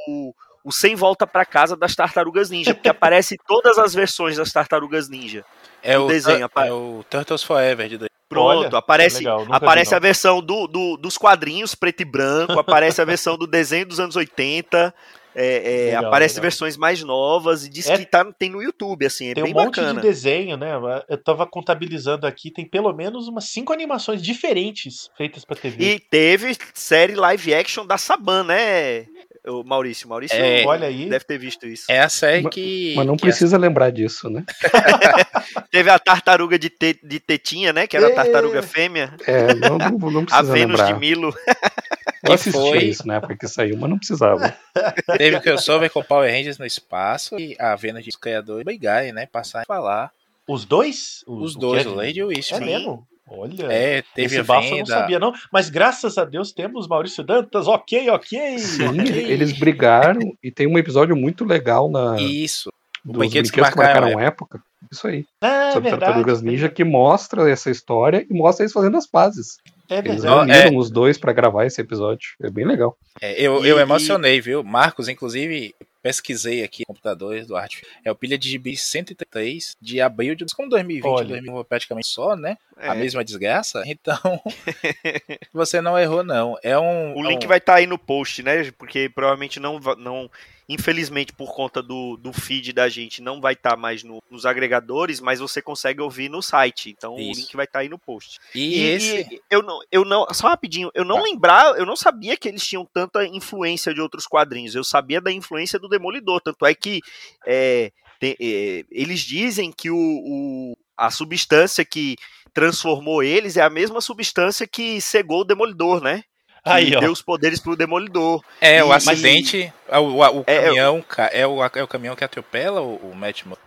o, o Sem Volta pra Casa das tartarugas ninja, porque aparece todas as versões das tartarugas ninja. É O desenho, é apa- o Turtles Forever de. Pronto, Olha, aparece, legal, nunca vi, aparece a versão do, do- dos quadrinhos preto e branco, aparece a versão do desenho dos anos 80. É, é, Legal, aparece legal. versões mais novas e diz É- que tá, tem no YouTube, assim, é Tem bem um monte bacana. de desenho, né? Eu tava contabilizando aqui, tem pelo menos umas cinco animações diferentes feitas pra TV. E teve série live action da Saban, né, o Maurício? Maurício É. Olha aí. deve ter visto isso. É a série que. Mas não que precisa lembrar disso, né? Teve a tartaruga de, te- de tetinha, né? Que era a É. tartaruga fêmea. É, não, não, não A precisa Vênus lembrar. de Milo. Eu assisti foi- isso na época que saiu, mas não precisava. Teve crossover com Power Rangers no espaço e a Vênus dos criadores brigarem, né? Passar a falar. Os dois? Os o dois, o Lady e o Wish. É mesmo? Olha. É, teve Esse bafo eu não venda. sabia, não. Mas graças a Deus temos Maurício Dantas. Ok, ok. Sim, ok. eles brigaram e tem um episódio muito legal na, Isso. dos brinquedos brinquedos que que marcaram marcaram época. Isso aí. Ah, é sobre verdade. Tartarugas Ninja que mostra essa história e mostra eles fazendo as pazes. É Eles verdade. reuniram os dois pra gravar esse episódio. É bem legal. É, eu, E- eu emocionei, viu? Marcos, inclusive, pesquisei aqui computadores do Arte. É o pilha de GB 133 de abril de como 2020, Olha. 2021 praticamente só, né? É. A mesma desgraça. Então, você não errou, não. É um. O é link um- vai estar aí no post, né? Porque provavelmente não, não infelizmente por conta do, do feed da gente não vai estar mais no- nos agregadores, mas você consegue ouvir no site. Então Isso. o link vai estar aí no post. E, esse. e eu não, eu não, só rapidinho, eu não Tá. lembrava, eu não sabia que eles tinham tanta influência de outros quadrinhos. Eu sabia da influência do Demolidor, tanto é que é, te- é, eles dizem que o, o- a substância que transformou eles é a mesma substância que cegou o Demolidor, né? Que Aí, deu os poderes pro Demolidor. É, o E- acidente, o, o- o É, caminhão, ca- é, o, é o caminhão que atropela o, o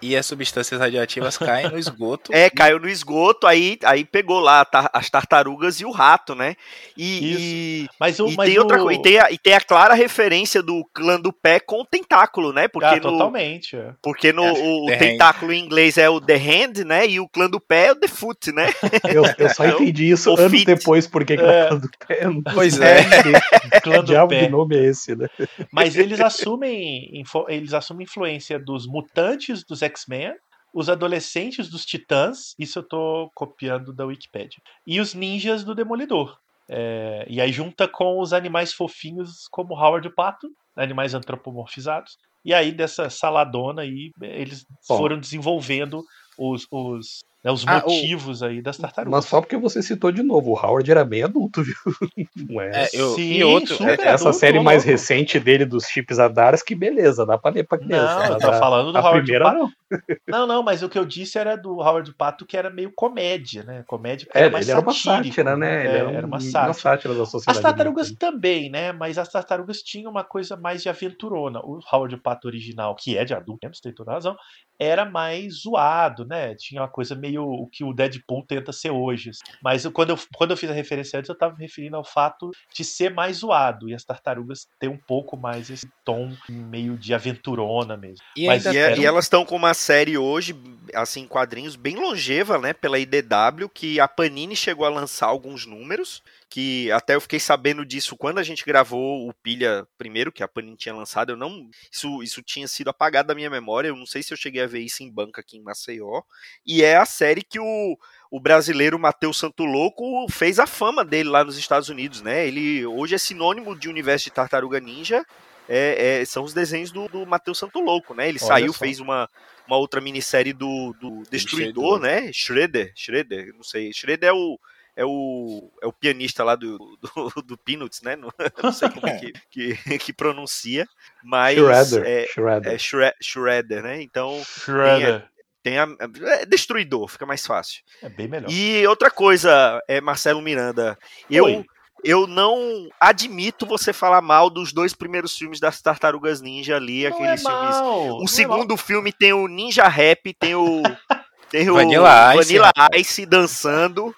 e as substâncias radioativas caem no esgoto. É, caiu no esgoto, aí, aí pegou lá as tartarugas e o rato, né? E, e- Mas o. e mas tem outra o... coisa, e tem, a, e tem a clara referência do clã do pé com o tentáculo, né? Porque Ah, no, totalmente. é. porque no É, o, o The Hand. tentáculo em inglês é o The Hand, né? E o clã do pé é o The Foot, né? Eu, eu só Então, entendi isso o anos fit. depois, porque que É. é. do pé. Pois consigo é. Clã Que do diabo pé. de nome é esse, né? Mas eles assumem, eles assumem influência dos mutantes dos X-Men, os adolescentes dos Titãs, isso eu tô copiando da Wikipedia, e os ninjas do Demolidor. É, e aí junta com os animais fofinhos como Howard o Pato, animais antropomorfizados. E aí dessa saladona aí, eles Bom. foram desenvolvendo os, os, né, os Ah, o- motivos aí das tartarugas. Mas só porque você citou de novo, o Howard era bem adulto, viu? Não é? É, eu- Sim, e outro, super Essa adulto, série mais louco. recente dele dos chips Adaras, que beleza, dá pra ler pra criança. Não, eu mas tô a- falando do a Howard o primeira Pato. não. Não, não, mas o que eu disse era do Howard Pato, que era meio comédia, né? Comédia porque É, era mais ele era uma satírico, sátira, né? Ele É, era, um- era uma uma sátira. sátira da sociedade. As tartarugas também, né? Mas as tartarugas tinham uma coisa mais de aventurona. O Howard Pato original, que é de adulto, tem toda a razão, era mais zoado, né? Tinha uma coisa meio o que o Deadpool tenta ser hoje. assim. Mas quando eu, quando eu fiz a referência antes, eu tava me referindo ao fato de ser mais zoado. E as tartarugas ter um pouco mais esse tom meio de aventurona mesmo. E Mas ainda E, é- e um- elas estão com uma série hoje, assim, em quadrinhos, bem longeva, né? Pela IDW, que a Panini chegou a lançar alguns números, que até eu fiquei sabendo disso quando a gente gravou o Pilha primeiro, que a Panini tinha lançado. Eu não. Isso, isso tinha sido apagado da minha memória. Eu não sei se eu cheguei a ver isso em banca aqui em Maceió. E é a série que o, o brasileiro Matheus Santulouco fez a fama dele lá nos Estados Unidos, né? Ele hoje é sinônimo de universo de Tartaruga Ninja. É, é, são os desenhos do, do Matheus Santulouco, né? Ele Olha saiu, só. fez uma, uma outra minissérie do, do Destruidor, Destruidor. né? Shredder, Shredder, não sei. Shredder é o, é o, é o pianista lá do, do, do Peanuts, né? Não, não sei como que, que, que pronuncia, mas Shredder. é, Shredder. é Shre- Shredder, né? Então Shredder. tem a, é Destruidor, fica mais fácil. É bem melhor. E outra coisa, é Marcelo Miranda, eu Oi. eu não admito você falar mal dos dois primeiros filmes das Tartarugas Ninja ali, Não aqueles é filmes. mal, não O é segundo filme tem o Ninja Rap, tem o. Tem o Vanilla Ice, Vanilla Ice dançando.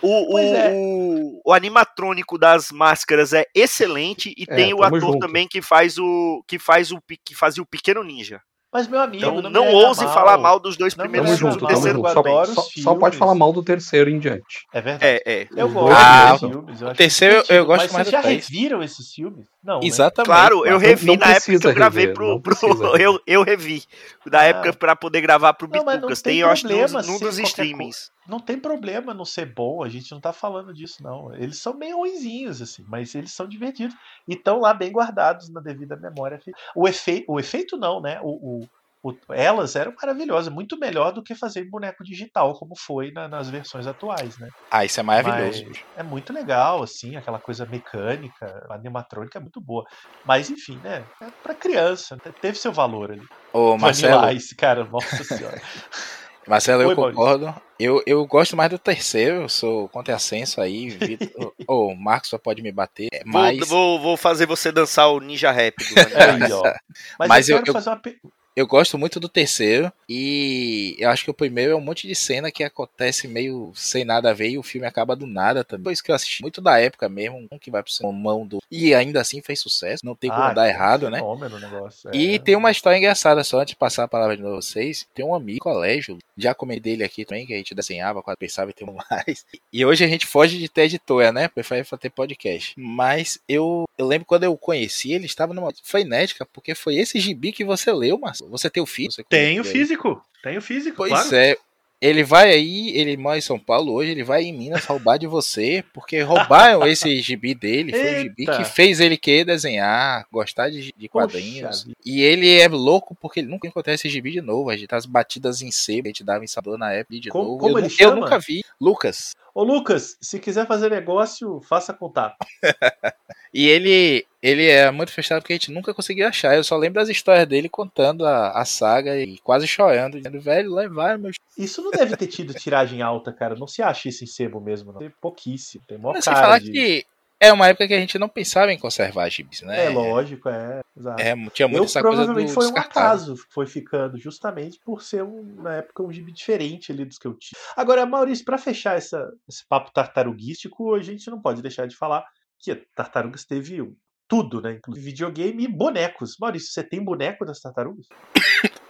O, o, é. o, o animatrônico das máscaras é excelente e É, tem o ator junto. também que faz o que faz o que fazia o pequeno ninja. Mas, meu amigo, Então não, não, ouse falar mal dos dois Não primeiros Tamo filmes. junto, mal, tamo terceiro eu junto. Só, adoro só- pode falar mal do terceiro em diante. É verdade. É, é. Eu Os gosto dois Ah, são- filmes. Eu o terceiro eu divertido, gosto mas mais vocês já três. reviram esses filmes? Não, né? Exatamente. Claro, eu revi não na época que eu gravei rever, pro. pro- eu, eu revi. Da Ah. época pra poder gravar pro Não, mas não Bitucas. tem Tem, eu acho, num, dos streamings. Não tem problema não ser bom, a gente não tá falando disso, não. Eles são meio ruinzinhos, assim, mas eles são divertidos e estão lá bem guardados na devida memória. O efeito, o efeito não, né? O, o, o, elas eram maravilhosas, muito melhor do que fazer boneco digital, como foi na, nas versões atuais, né? Ah, isso é maravilhoso. Mas é muito legal, assim, aquela coisa mecânica, animatrônica é muito boa. Mas, enfim, né? É pra criança, teve seu valor ali. Ô, Marcelo. Vanilla Ice, cara, nossa senhora. Marcelo, eu Oi, concordo. Eu, eu gosto mais do terceiro, eu sou contra ascenso aí. Vitor- Ô, o Marcos só pode me bater. Vou- Mas Vou, vou fazer você dançar o Ninja Rap do Aí, ó. Mas, Mas eu eu- quero eu- fazer uma. eu gosto muito do terceiro. E eu acho que o primeiro é um monte de cena que acontece meio sem nada a ver e o filme acaba do nada também. Foi isso que eu assisti muito da época mesmo, um que vai pro mão do. E ainda assim fez sucesso, não tem como Ah, dar errado, né? negócio. é. E tem uma história engraçada, só antes de passar a palavra de novo a vocês. Tem um amigo, colégio, já comentei dele aqui também, que a gente desenhava quando pensava em ter um mais. E hoje a gente foge de ter editora, né? Prefere ter podcast. Mas eu, eu lembro quando eu conheci, ele estava numa frenética, porque foi esse gibi que você leu, Marcelo. Você tem o? Você Tenho físico. Tenho físico, Pois claro. é. Ele vai aí, ele mora em São Paulo hoje, ele vai em Minas roubar de você, porque roubaram esse gibi dele. Foi o gibi Eita. que fez ele querer desenhar, gostar de, de Poxa quadrinhos. vida. E ele é louco porque ele nunca encontrou esse gibi de novo. A gente tá as batidas em C, a gente dava em sabor na época de Como- novo. como eu, ele eu chama? nunca vi. Lucas. Ô, Lucas, se quiser fazer negócio, faça contato. E ele ele é muito fechado porque a gente nunca conseguiu achar. Eu só lembro das histórias dele contando a, a saga e quase chorando, dizendo, velho, levaram meu Isso não deve ter tido tiragem alta, cara. Não se acha isso em sebo mesmo, não. Tem pouquíssimo. Tem mó Mas sem cara falar de... que é uma época que a gente não pensava em conservar gibis, né? É lógico, é. Exato. É, tinha muito Eu essa coisa do provavelmente foi um acaso que foi ficando, justamente por ser, um, na época, um gibi diferente ali dos que eu tinha. Agora, Maurício, pra fechar essa, esse papo tartaruguístico, a gente não pode deixar de falar que Tartarugas teve um- tudo, né? Inclusive videogame e bonecos. Maurício, você tem boneco das tartarugas?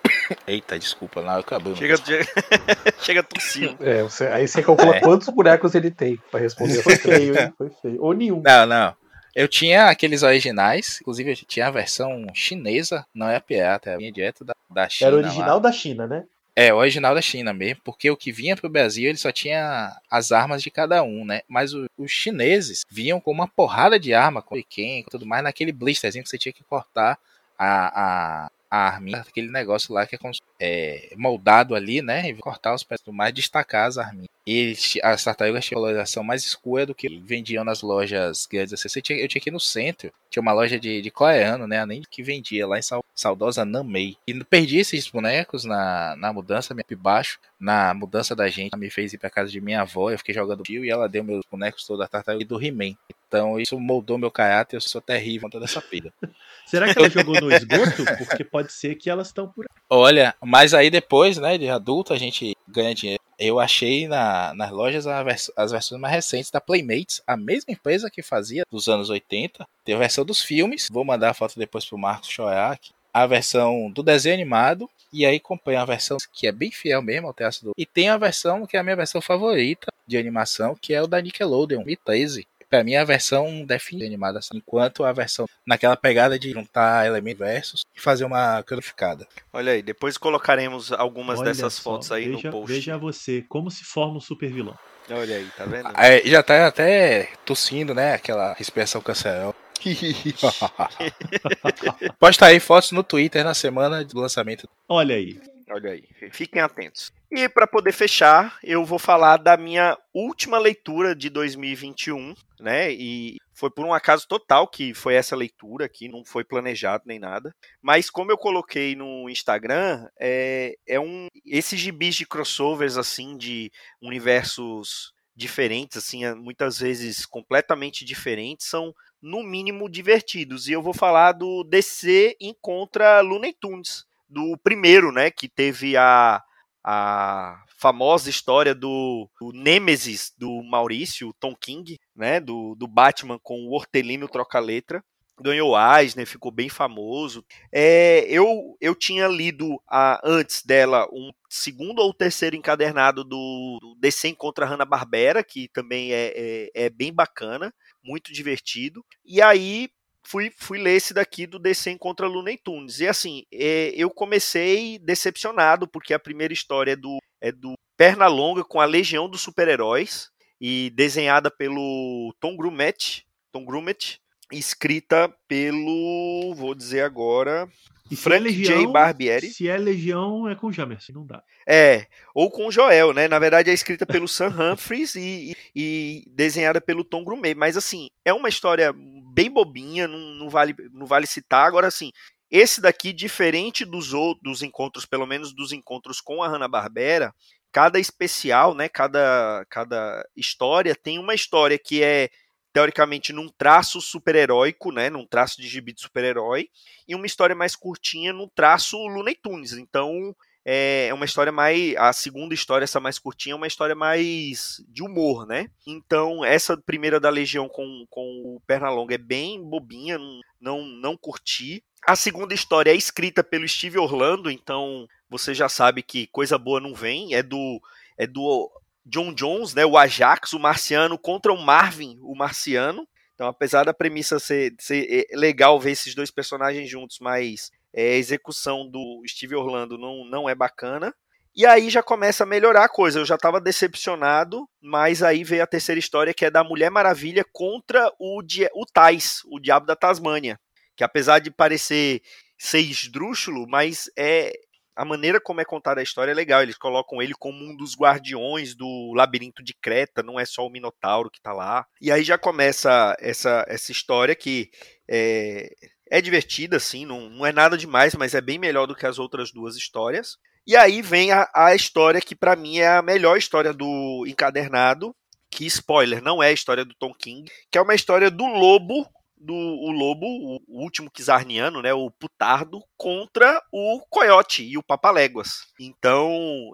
Eita, desculpa, não, acabou. Chega, chega tossindo. É, você- aí você calcula É. quantos bonecos ele tem pra responder Foi feio, hein? Foi feio. Ou nenhum. Não, não. Eu tinha aqueles originais, inclusive eu tinha a versão chinesa, não é a pirata, é a vinha direto da, da China. Era lá. original da China, né? É, o original da China mesmo, porque o que vinha pro Brasil ele só tinha as armas de cada um, né? Mas o- os chineses vinham com uma porrada de arma, com Ken, com tudo mais, naquele blisterzinho que você tinha que cortar a, a, a arminha, aquele negócio lá que é, é moldado ali, né? E cortar os pés mais, destacar as arminhas. E eles- as tartarugas tinham coloração mais escura do que vendiam nas lojas grandes. Assim, Você tinha- eu tinha ir no centro, tinha uma loja de, de coreano, né? Nem que vendia lá em Sau- saudosa Namei. E perdi esses bonecos na, na mudança, minha baixo, na mudança da gente. Ela me fez ir pra casa de minha avó, eu fiquei jogando fio e ela deu meus bonecos todos da tartaruga e do He-Man. Então isso moldou meu caráter, eu sou terrível contra dessa pira. Será que ela jogou no esgoto? Porque pode ser que elas estão por aí. Olha, mas aí depois, né, de adulto, a gente ganha dinheiro. Eu achei na, nas lojas a as versões mais recentes da Playmates, a mesma empresa que fazia dos anos 80. Tem a versão dos filmes, vou mandar a foto depois pro Marcos aqui. A versão do desenho animado, e aí comprei uma versão que é bem fiel mesmo ao traço do. E tem a versão que é a minha versão favorita de animação, que é o da Nickelodeon, 2013. Pra mim, a versão define animada, assim, enquanto a versão naquela pegada de juntar elementos versos e fazer uma codificada. Olha aí, depois colocaremos algumas Olha dessas só, fotos aí veja, no post. Veja você, como se forma um super vilão. Olha aí, tá vendo? É, já tá até tossindo, né? Aquela respiração cancerol. Pode estar aí fotos no Twitter na semana do lançamento. Olha aí. Olha aí, fiquem atentos. E para poder fechar, eu vou falar da minha última leitura de 2021, né? E foi por um acaso total que foi essa leitura aqui, não foi planejado nem nada. Mas como eu coloquei no Instagram, é, é um esses gibis de crossovers assim de universos diferentes, assim, muitas vezes completamente diferentes, são no mínimo divertidos. E eu vou falar do DC Encontra Looney Tunes do primeiro, né, que teve a, a famosa história do, do Nemesis do Maurício, Tom King, né, do, do Batman com o Hortelino troca-letra. Ganhou Eisner, ficou bem famoso. É, eu, eu tinha lido a, antes dela um segundo ou terceiro encadernado do, do DC contra Hanna-Barbera, que também é, é, é bem bacana, muito divertido. E aí fui, fui ler esse daqui do DC contra Looney Tunes. E assim, é, eu comecei decepcionado, porque a primeira história é do, é do perna longa com a Legião dos Super-Heróis e desenhada pelo Tom Grumet, Tom Grumet, escrita pelo, vou dizer agora, E se Frank é Legião, J. Barbieri. Se é Legião, é com Jamerson, não dá. É, ou com o Joel, né? Na verdade é escrita pelo Sam Humphries e, e- e desenhada pelo Tom Grumet. Mas assim, é uma história bem bobinha, não, não vale, não vale citar. Agora, assim, esse daqui, diferente dos outros encontros, pelo menos dos encontros com a Hanna-Barbera, cada especial, né? Cada, cada história tem uma história que é teoricamente num traço super-heróico, né, num traço de gibi de super-herói, e uma história mais curtinha num traço Looney Tunes. Então, é uma história mais. A segunda história, essa mais curtinha, é uma história mais de humor, né? Então, essa primeira da Legião com, com o Pernalonga é bem bobinha, não, não, não curti. A segunda história é escrita pelo Steve Orlando, então você já sabe que coisa boa não vem. É do. É do John Jones, né? O Ajax, o marciano, contra o Marvin, o marciano. Então, apesar da premissa ser, ser é, legal ver esses dois personagens juntos, mas é, a execução do Steve Orlando não, não é bacana. E aí já começa a melhorar a coisa. Eu já estava decepcionado, mas aí veio a terceira história, que é da Mulher Maravilha contra o, Di- o Tais, o Diabo da Tasmânia. Que apesar de parecer ser esdrúxulo, mas é a maneira como é contada a história é legal. Eles colocam ele como um dos guardiões do labirinto de Creta, não é só o Minotauro que tá lá. E aí já começa essa, essa história que é, é divertida, assim, não, não é nada demais, mas é bem melhor do que as outras duas histórias. E aí vem a, a história que para mim é a melhor história do encadernado, que spoiler, não é a história do Tom King, que é uma história do lobo do o lobo, o, o último Kizarniano, né, o Putardo, contra o Coyote e o Papaléguas. Então,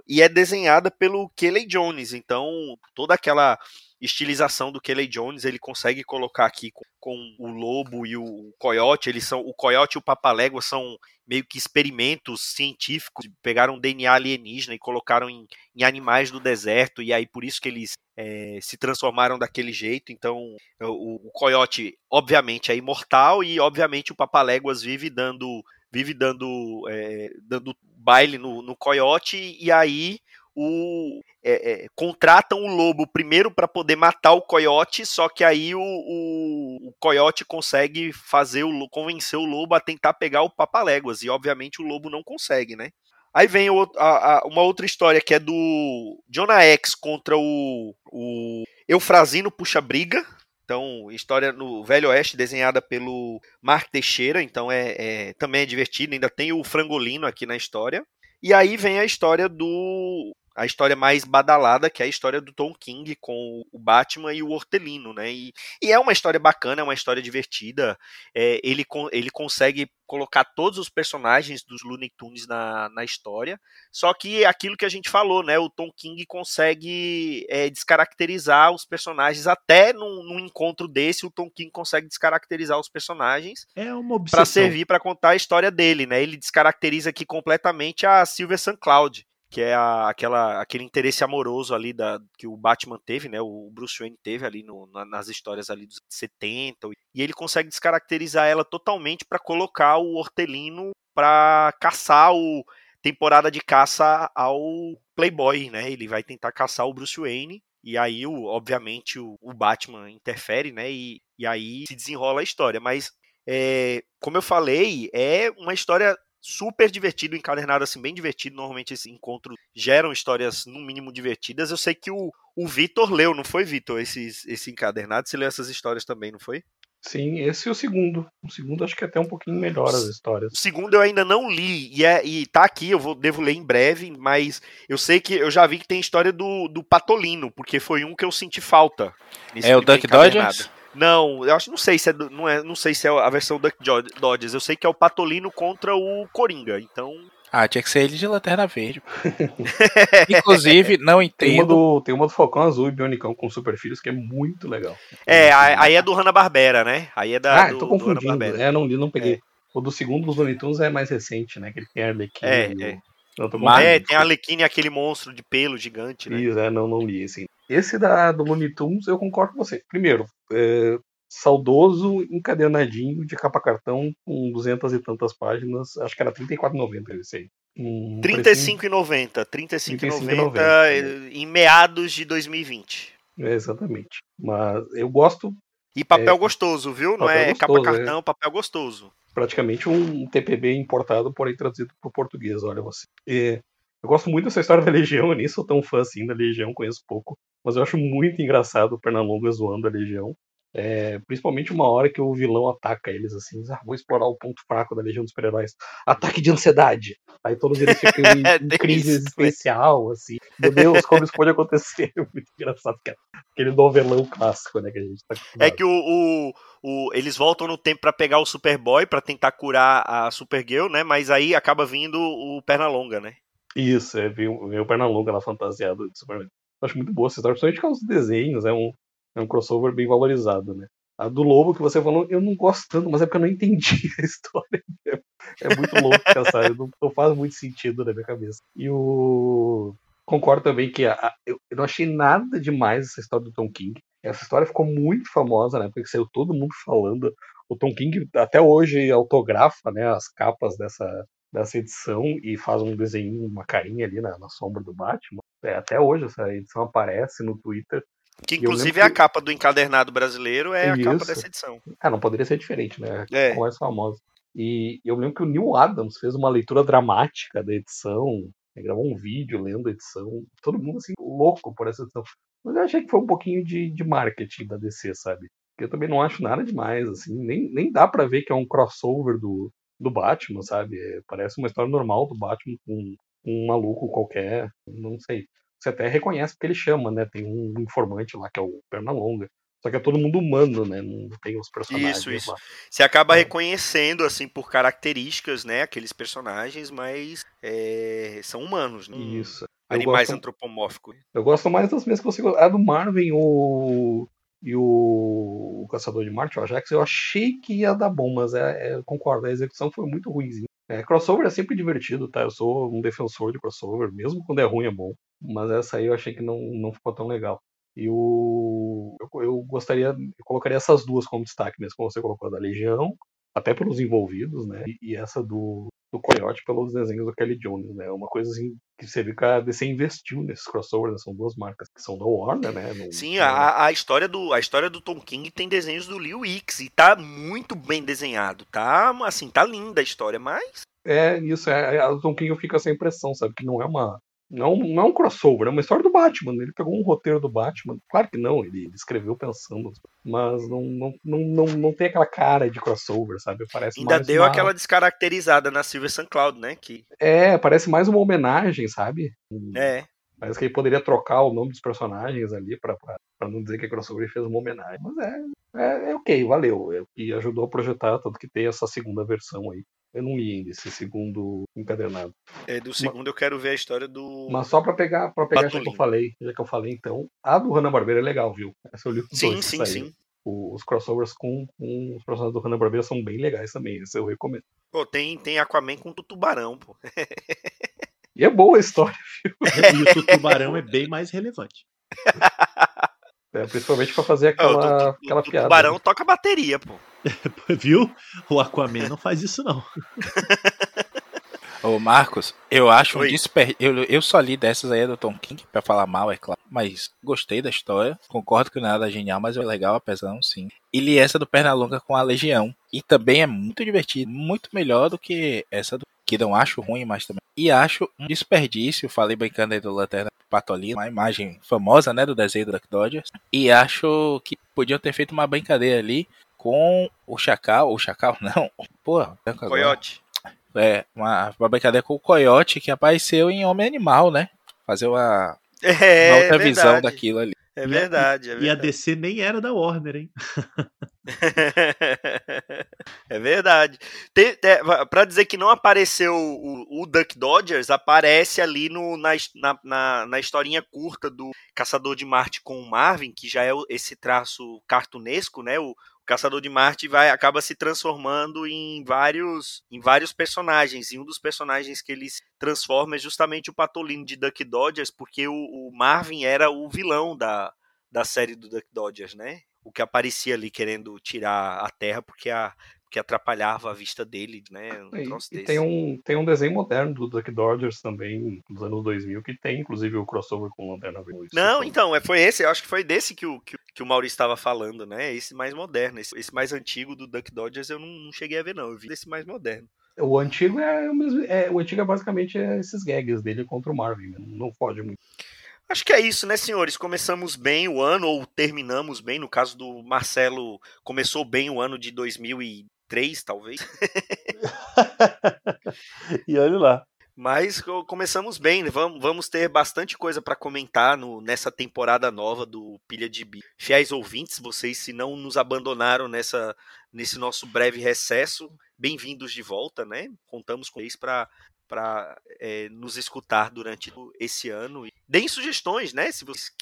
e é desenhada pelo Kelly Jones. Então, toda aquela estilização do Kelly Jones, ele consegue colocar aqui com, com o lobo e o coiote, eles são o coiote e o papalégua são meio que experimentos científicos, pegaram DNA alienígena e colocaram em, em animais do deserto e aí por isso que eles é, se transformaram daquele jeito. Então, o, o coiote obviamente é imortal e obviamente o papaléguas vive dando vive dando é, dando baile no, no coiote e aí o, é, é, contratam o lobo primeiro para poder matar o coiote, só que aí o, o, o coiote consegue fazer o convencer o lobo a tentar pegar o papaléguas, e obviamente o lobo não consegue, né? Aí vem o, a, a, uma outra história que é do Jonah X contra o, o Eufrazino Puxa Briga. Então, história no Velho Oeste, desenhada pelo Mark Teixeira. Então, é, é também é divertido. Ainda tem o Frangolino aqui na história. E aí vem a história do a história mais badalada, que é a história do Tom King com o Batman e o Hortelino, né? E, e é uma história bacana, é uma história divertida. É, ele, ele consegue colocar todos os personagens dos Looney Tunes na, na história. Só que aquilo que a gente falou, né? O Tom King consegue é, descaracterizar os personagens. Até num, num, encontro desse, o Tom King consegue descaracterizar os personagens. É uma servir para contar a história dele, né? Ele descaracteriza aqui completamente a Silver St. Cloud que é a, aquela, aquele interesse amoroso ali da, que o Batman teve, né? O Bruce Wayne teve ali no, na, nas histórias ali dos 70. E ele consegue descaracterizar ela totalmente para colocar o Hortelino para caçar o temporada de caça ao Playboy, né? Ele vai tentar caçar o Bruce Wayne. E aí, o, obviamente, o, o Batman interfere, né? E, e aí se desenrola a história. Mas, é, como eu falei, é uma história super divertido, encadernado assim, bem divertido. Normalmente esses encontros geram histórias, no mínimo, divertidas. Eu sei que o, o Vitor leu, não foi, Vitor, esses, esse encadernado? Você leu essas histórias também, não foi? Sim, esse é o segundo. O segundo acho que é até um pouquinho melhor as histórias. O segundo eu ainda não li, e, é, e tá aqui, eu vou, devo ler em breve, mas eu sei que eu já vi que tem história do, do Patolino, porque foi um que eu senti falta. É o Duck Dodgers? Não, eu acho não sei se é não é, não sei se é a versão Duck Dodgers. Eu sei que é o Patolino contra o Coringa. Então, ah, tinha que ser ele de Lanterna Verde. Inclusive, não entendo. Tem uma do, tem uma do Falcão Azul e Bionicão com Super Filhos que é muito legal. É, aí é do Hanna-Barbera, né? Aí é da Ah, do, tô confundindo. É, não li, não peguei. É. O do segundo dos Looney Tunes é mais recente, né? Que ele tem a Arlequina. É, e é. o... Não, é, tem a Arlequina e aquele monstro de pelo gigante, né? Isso, é, não, não li esse. Esse da, do Looney Tunes, eu concordo com você. Primeiro, é, saudoso, encadenadinho, de capa cartão, com duzentas e tantas páginas. Acho que era R$34,90 esse aí. Um 35,90. 35,90 em meados de 2020. É, exatamente. Mas eu gosto E papel É. gostoso, viu? Não é capa gostoso, cartão, papel gostoso. praticamente um TPB importado, porém traduzido para o português, olha você. E eu gosto muito dessa história da Legião, eu nem sou tão fã assim da Legião, conheço pouco, mas eu acho muito engraçado o Pernalonga zoando a Legião. É, principalmente uma hora que o vilão ataca eles assim, ah, vou explorar o ponto fraco da Legião dos Super-Heróis. Ataque de ansiedade. Aí todos eles ficam em, em Tem crise existencial, assim. Meu Deus, como isso pode acontecer? É muito engraçado, cara. Aquele novelão clássico, né, que a gente tá. É que o, o- o- eles voltam no tempo pra pegar o Superboy pra tentar curar a Supergirl, né? Mas aí acaba vindo o Pernalonga, né? Isso, é, veio, veio o Pernalonga lá fantasiado de Superman. Acho muito boa essa história, principalmente com os desenhos, é um, é um crossover bem valorizado, né? A do Lobo que você falou, eu não gosto tanto, mas é porque eu não entendi a história. É, é muito louco pensar, não, não faz muito sentido na minha cabeça. E o. Concordo também que a- a- eu, eu não achei nada demais essa história do Tom King. Essa história ficou muito famosa, né? Porque saiu todo mundo falando. O Tom King até hoje autografa né, as capas dessa, dessa edição e faz um desenho, uma carinha ali na, na sombra do Batman. É, até hoje essa edição aparece no Twitter. Que inclusive é a que- capa do encadernado brasileiro, é a capa Isso. dessa edição. Ah, não poderia ser diferente, né? É. A mais famosa. E eu lembro que o Neil Adams fez uma leitura dramática da edição, ele gravou um vídeo lendo a edição, todo mundo assim, louco por essa edição. Mas eu achei que foi um pouquinho de, de marketing da DC, sabe? Porque eu também não acho nada demais, assim, nem, nem dá pra ver que é um crossover do, do Batman, sabe? É, parece uma história normal do Batman com, com um maluco qualquer, não sei. Você até reconhece porque ele chama, né? Tem um informante lá que é o Pernalonga. Só que é todo mundo humano, né? Não tem os personagens Isso, isso. lá. Você acaba É. reconhecendo, assim, por características, né? Aqueles personagens, mas é, são humanos, né? Isso. Animais gosto, antropomórficos. eu gosto mais das mesmas que você gosta. A do Marvin o, e o, o Caçador de Marte, o Ajax, eu achei que ia dar bom, mas é, é, eu concordo, a execução foi muito ruimzinha. É, crossover é sempre divertido, tá? Eu sou um defensor de crossover, mesmo quando é ruim é bom. Mas essa aí eu achei que não, não ficou tão legal. E o. Eu, eu gostaria. Eu colocaria essas duas como destaque mesmo, como você colocou, a da Legião, até pelos envolvidos, né? E, e essa do, do Coyote pelos desenhos do Kelly Jones, né? Uma coisa assim que você vê que a DC investiu nesses crossovers, né? São duas marcas que são da Warner, né? Não- Sim, não- a, a história do a história do Tom King tem desenhos do Liu X e tá muito bem desenhado, tá? Assim, tá linda a história, mas É, isso, é, a Tom King com essa impressão, sabe? Que não é uma. Não, não é um crossover, é uma história do Batman. Ele pegou um roteiro do Batman. Claro que não, ele, ele escreveu pensando. Mas não, não, não, não, não tem aquela cara de crossover, sabe? Parece ainda deu uma- aquela descaracterizada na Silver St. Cloud, né? Que É, parece mais uma homenagem, sabe? é, Parece que ele poderia trocar o nome dos personagens ali pra não dizer que é crossover e fez uma homenagem. Mas é, é, é ok, valeu. É que ajudou a projetar, tanto que tem essa segunda versão aí. Eu não li ainda esse segundo encadernado. é, do segundo eu quero ver a história do Mas só pra pegar, pra pegar já que eu falei, já que eu falei então, a do Hanna-Barbera é legal, viu? Essa eu li os Sim, dois que sim, sim. O- Os crossovers com, com os personagens do Hanna-Barbera são bem legais também, esse eu recomendo. Pô, tem tem Aquaman com o tubarão, pô. E é boa a história, E o tubarão é bem mais relevante. né? principalmente pra fazer Ah, o aquela, tu- tu- aquela o piada. tubarão toca bateria, pô. Viu? O Aquaman não faz isso, não. Ô Marcos, eu acho um Oi. desperdício. Eu, eu só li dessas aí do Tom King, pra falar mal, é claro. Mas gostei da história. Concordo que nada é genial, mas é legal, apesar não sim. E li essa do Pernalonga com a Legião. E também é muito divertido. Muito melhor do que essa do. Que não acho ruim, mas também. E acho um desperdício. Falei brincando aí do Lanterna Patolino, uma imagem famosa, né? Do desenho do Duck Dodgers. E acho que podiam ter feito uma brincadeira ali com o Chacal. O Chacal, não. Agora. Coyote. É, uma, uma brincadeira com o Coyote que apareceu em Homem Animal, né? Fazer uma, É, uma outra verdade, visão daquilo ali. É E a- verdade, é E a verdade. DC nem era da Warner, hein? é verdade. Tem, é, pra dizer que não apareceu o, o Duck Dodgers, aparece ali no, na, na, na, historinha curta do Caçador de Marte com o Marvin, que já é esse traço cartunesco, né? O, o Caçador de Marte vai acaba se transformando em vários em vários personagens. E um dos personagens que ele se transforma é justamente o Patolino de Duck Dodgers, porque o, o Marvin era o vilão da, da série do Duck Dodgers, né? O que aparecia ali querendo tirar a Terra porque a que atrapalhava a vista dele, né? Um E, e tem, um, tem um desenho moderno do Duck Dodgers também, dos anos 2000, que tem inclusive o crossover com Lanterna Verde. Não, então, é, foi esse, eu acho que foi desse que o, que, que o Maurício estava falando, né? Esse mais moderno. Esse, esse mais antigo do Duck Dodgers eu não, não cheguei a ver, não. Eu vi esse mais moderno. O antigo é, o mesmo- é- o antigo é basicamente esses gags dele contra o Marvin, né? não foge muito. Acho que é isso, né, senhores? Começamos bem o ano, ou terminamos bem. No caso do Marcelo, começou bem o ano de 2003, talvez. e olha lá. Mas co- começamos bem, né? vamos, vamos ter bastante coisa para comentar no- nessa temporada nova do Pilha de Bi. Fiéis ouvintes, vocês se não nos abandonaram nessa, nesse nosso breve recesso, bem-vindos de volta, né? Contamos com vocês para para nos escutar durante esse ano. Deem sugestões, né? Se vocês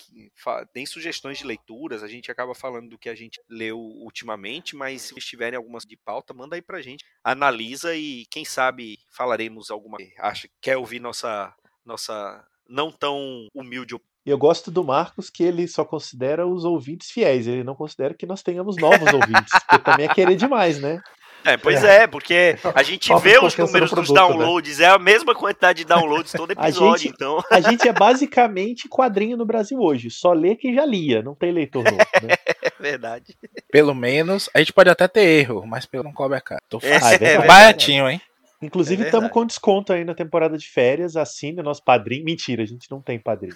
deem sugestões de leituras, a gente acaba falando do que a gente leu ultimamente, mas se vocês tiverem algumas de pauta, manda aí pra gente. Analisa e quem sabe falaremos alguma. Acha quer ouvir nossa nossa não tão humilde eu gosto do Marcos que ele só considera os ouvintes fiéis, ele não considera que nós tenhamos novos ouvintes, porque também é querer demais, né? É, pois é, porque a gente vê os números dos produto, né? downloads, é a mesma quantidade de downloads todo A episódio, gente- então. A gente é basicamente quadrinho no Brasil hoje, só lê quem já lia, não tem leitor novo, né? É verdade. Pelo menos, a gente pode até ter erro, mas pelo não cobre a cara. Tô É, Ah, é verdade. baratinho, hein? Inclusive, É estamos verdade. com desconto aí na temporada de férias, assine o nosso padrinho. Mentira, a gente não tem padrinho.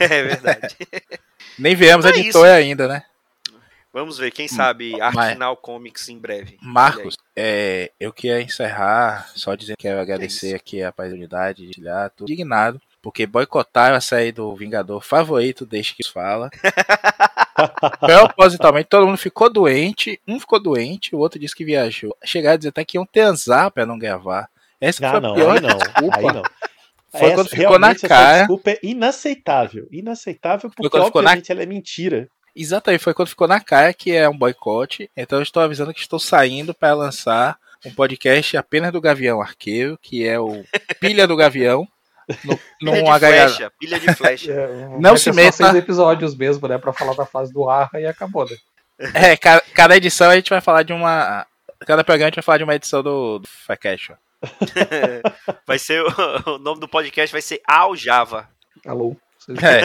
É verdade. Nem viemos Então é editor ainda, né? Vamos ver, quem sabe Mas- Artfinal Comics em breve. Marcos, é, eu queria encerrar só dizendo que quero agradecer isso? aqui a oportunidade de olhar, tô indignado, porque boicotaram a série do Vingador favorito desde que fala. Propositalmente, todo mundo ficou doente, um ficou doente, o outro disse que viajou. Chegaram a dizer até que iam transar pra não gravar. Essa que Ah, foi não, a pior aí não. desculpa. Aí não. Foi quando ficou na essa cara. desculpa é inaceitável. Inaceitável porque, ficou na- obviamente, ela é mentira. Exatamente, foi quando ficou na cara que é um boicote. Então eu estou avisando que estou saindo para lançar um podcast apenas do Gavião Arqueiro, que é o Pilha do Gavião. No, Pilha num de flecha, pilha de flecha. Não Vai se ter só meta. seis episódios mesmo, né? Pra falar da fase do Arra e acabou, né? É, ca- cada edição a gente vai falar de uma. Cada programa a gente vai falar de uma edição do, do Facation. vai ser o, o nome do podcast vai ser Aljava. Alô? Vocês- É.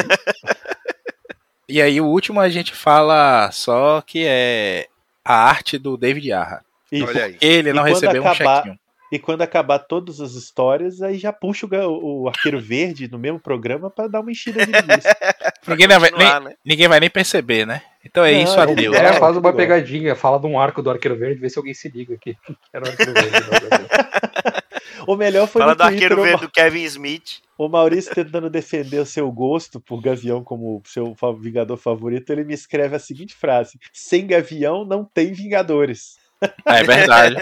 E aí o último a gente fala só que é a arte do David Arra. E, Olha aí. Ele não recebeu um acabar- chequinho. e quando acabar todas as histórias, aí já puxa o, o Arqueiro Verde no mesmo programa pra dar uma enchida de Ninguém vai, nem, né? ninguém vai nem perceber, né? Então é Não, isso, é adeus. É, faz uma igual. pegadinha, fala de um arco do Arqueiro Verde, vê se alguém se liga aqui. Era o Arqueiro Verde. O melhor foi Fala no do Twitter, arqueiro o, verde do Kevin Smith. o Maurício tentando defender o seu gosto por Gavião como seu Vingador favorito, ele me escreve a seguinte frase: Sem Gavião não tem Vingadores. É verdade.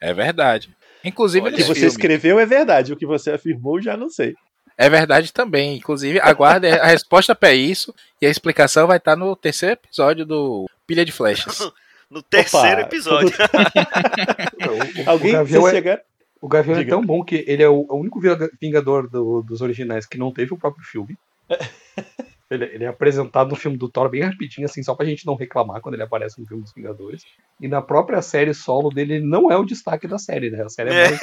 É verdade. Inclusive O que você filmes. escreveu é verdade, o que você afirmou já não sei. É verdade também. Inclusive, aguarde a resposta para isso e a explicação vai estar no terceiro episódio do Pilha de Flechas. No terceiro Opa, episódio. O, o, Alguém o Gavião, vocês é, chegaram? O Gavião é Diga. tão bom que ele é o, o único Vingador do- dos originais que não teve o próprio filme. Ele, ele é apresentado no filme do Thor bem rapidinho, assim, só pra gente não reclamar quando ele aparece no filme dos Vingadores. E na própria série solo dele, ele não é o destaque da série, né? A série é mais,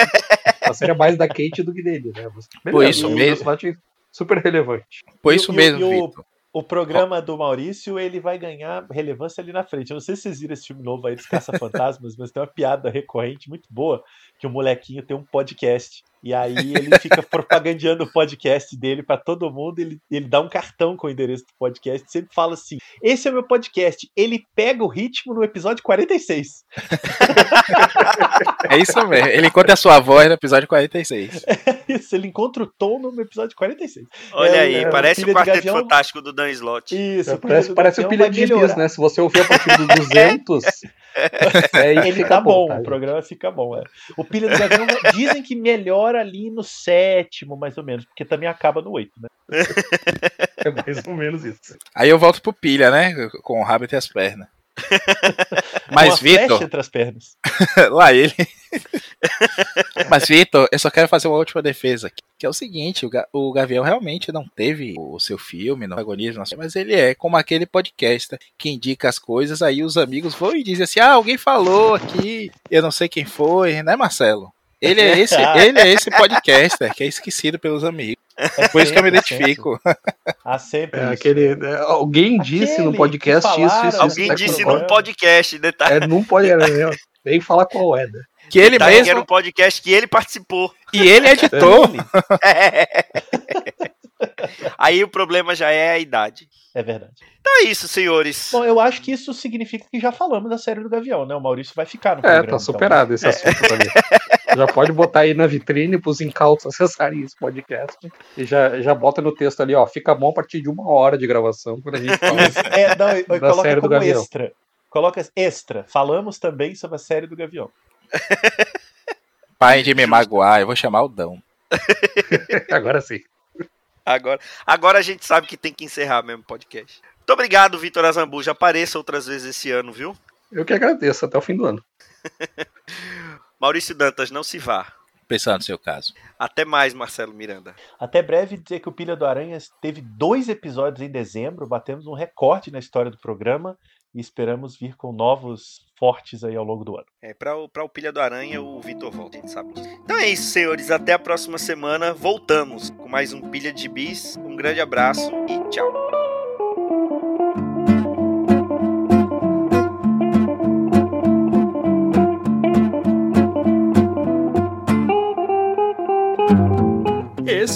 a série é mais da Kate do que dele, né? Mas, Por isso mesmo. personagem super relevante. Por isso e mesmo, e o- Vitor. O programa do Maurício, ele vai ganhar relevância ali na frente. Eu não sei se vocês viram esse filme novo aí dos Caça-Fantasmas, mas tem uma piada recorrente muito boa, que o molequinho tem um podcast. E aí ele fica propagandeando o podcast dele pra todo mundo, ele, ele dá um cartão com o endereço do podcast, sempre fala assim, esse é o meu podcast, ele pega o ritmo no episódio 46. É isso mesmo. Ele conta a sua voz no episódio 46. Isso, ele encontra o tom no episódio 46. Olha É, aí, é, parece o de Quarteto Gavião. Fantástico do Dan Slott. Isso, É, o parece parece o pilha de bis, né? Se você ouvir a partir do 200, é, Ele fica tá bom, tá? o programa fica bom. É. O Pilha do Gavião dizem que melhora ali no sétimo, mais ou menos, porque também acaba no oito, né? É mais ou menos isso. Aí eu volto pro pilha, né? Com o rabo entre as pernas. Mas, Vitor, entre as pernas. lá ele. Mas, Vitor, eu só quero fazer uma última defesa aqui. Que é o seguinte: o, Ga- o Gavião realmente não teve o seu filme, no protagonismo, não sei, mas ele é como aquele podcaster que indica as coisas, aí os amigos vão e dizem assim: ah, alguém falou aqui, eu não sei quem foi, né, Marcelo? Ele é esse, ele é esse podcaster que é esquecido pelos amigos. É por isso que eu me identifico. Há sempre É, isso. aquele, é, alguém disse Aquele no podcast que isso, isso, falaram, isso. Alguém tá disse com- num podcast, detalhe. É, não pode. É, nem falar qual é, né? Que ele Detalhe que era mesmo. um podcast que ele participou. E ele editou. Aí o problema já é a idade. É verdade. Então é isso, senhores. Bom, eu acho que isso significa que já falamos da série do Gavião, né? O Maurício vai ficar no É, programa. tá então. superado esse assunto pra mim. Já pode botar aí na vitrine pros incautos acessarem esse podcast. E já, já bota no texto ali, ó. Fica bom a partir de uma hora de gravação quando a gente fala. É, não, e- e Da coloca série do Gavião. extra. Coloca extra. Falamos também sobre a série do Gavião. Pai de me magoar, eu vou chamar o Dão. Agora sim. Agora, agora a gente sabe que tem que encerrar mesmo o podcast. Muito obrigado, Vitor Azambuja. Apareça outras vezes esse ano, viu? Eu que agradeço. Até o fim do ano. Maurício Dantas, não se vá. Pensando no seu caso. Até mais, Marcelo Miranda. Até breve dizer que o Pilha do Aranha teve dois episódios em dezembro, batemos um recorde na história do programa e esperamos vir com novos fortes aí ao longo do ano. É, pra, o- pra o Pilha do Aranha, o Vitor volta, a gente sabe disso. Então é isso, senhores. Até a próxima semana. Voltamos com mais um Pilha de Bis. Um grande abraço e tchau.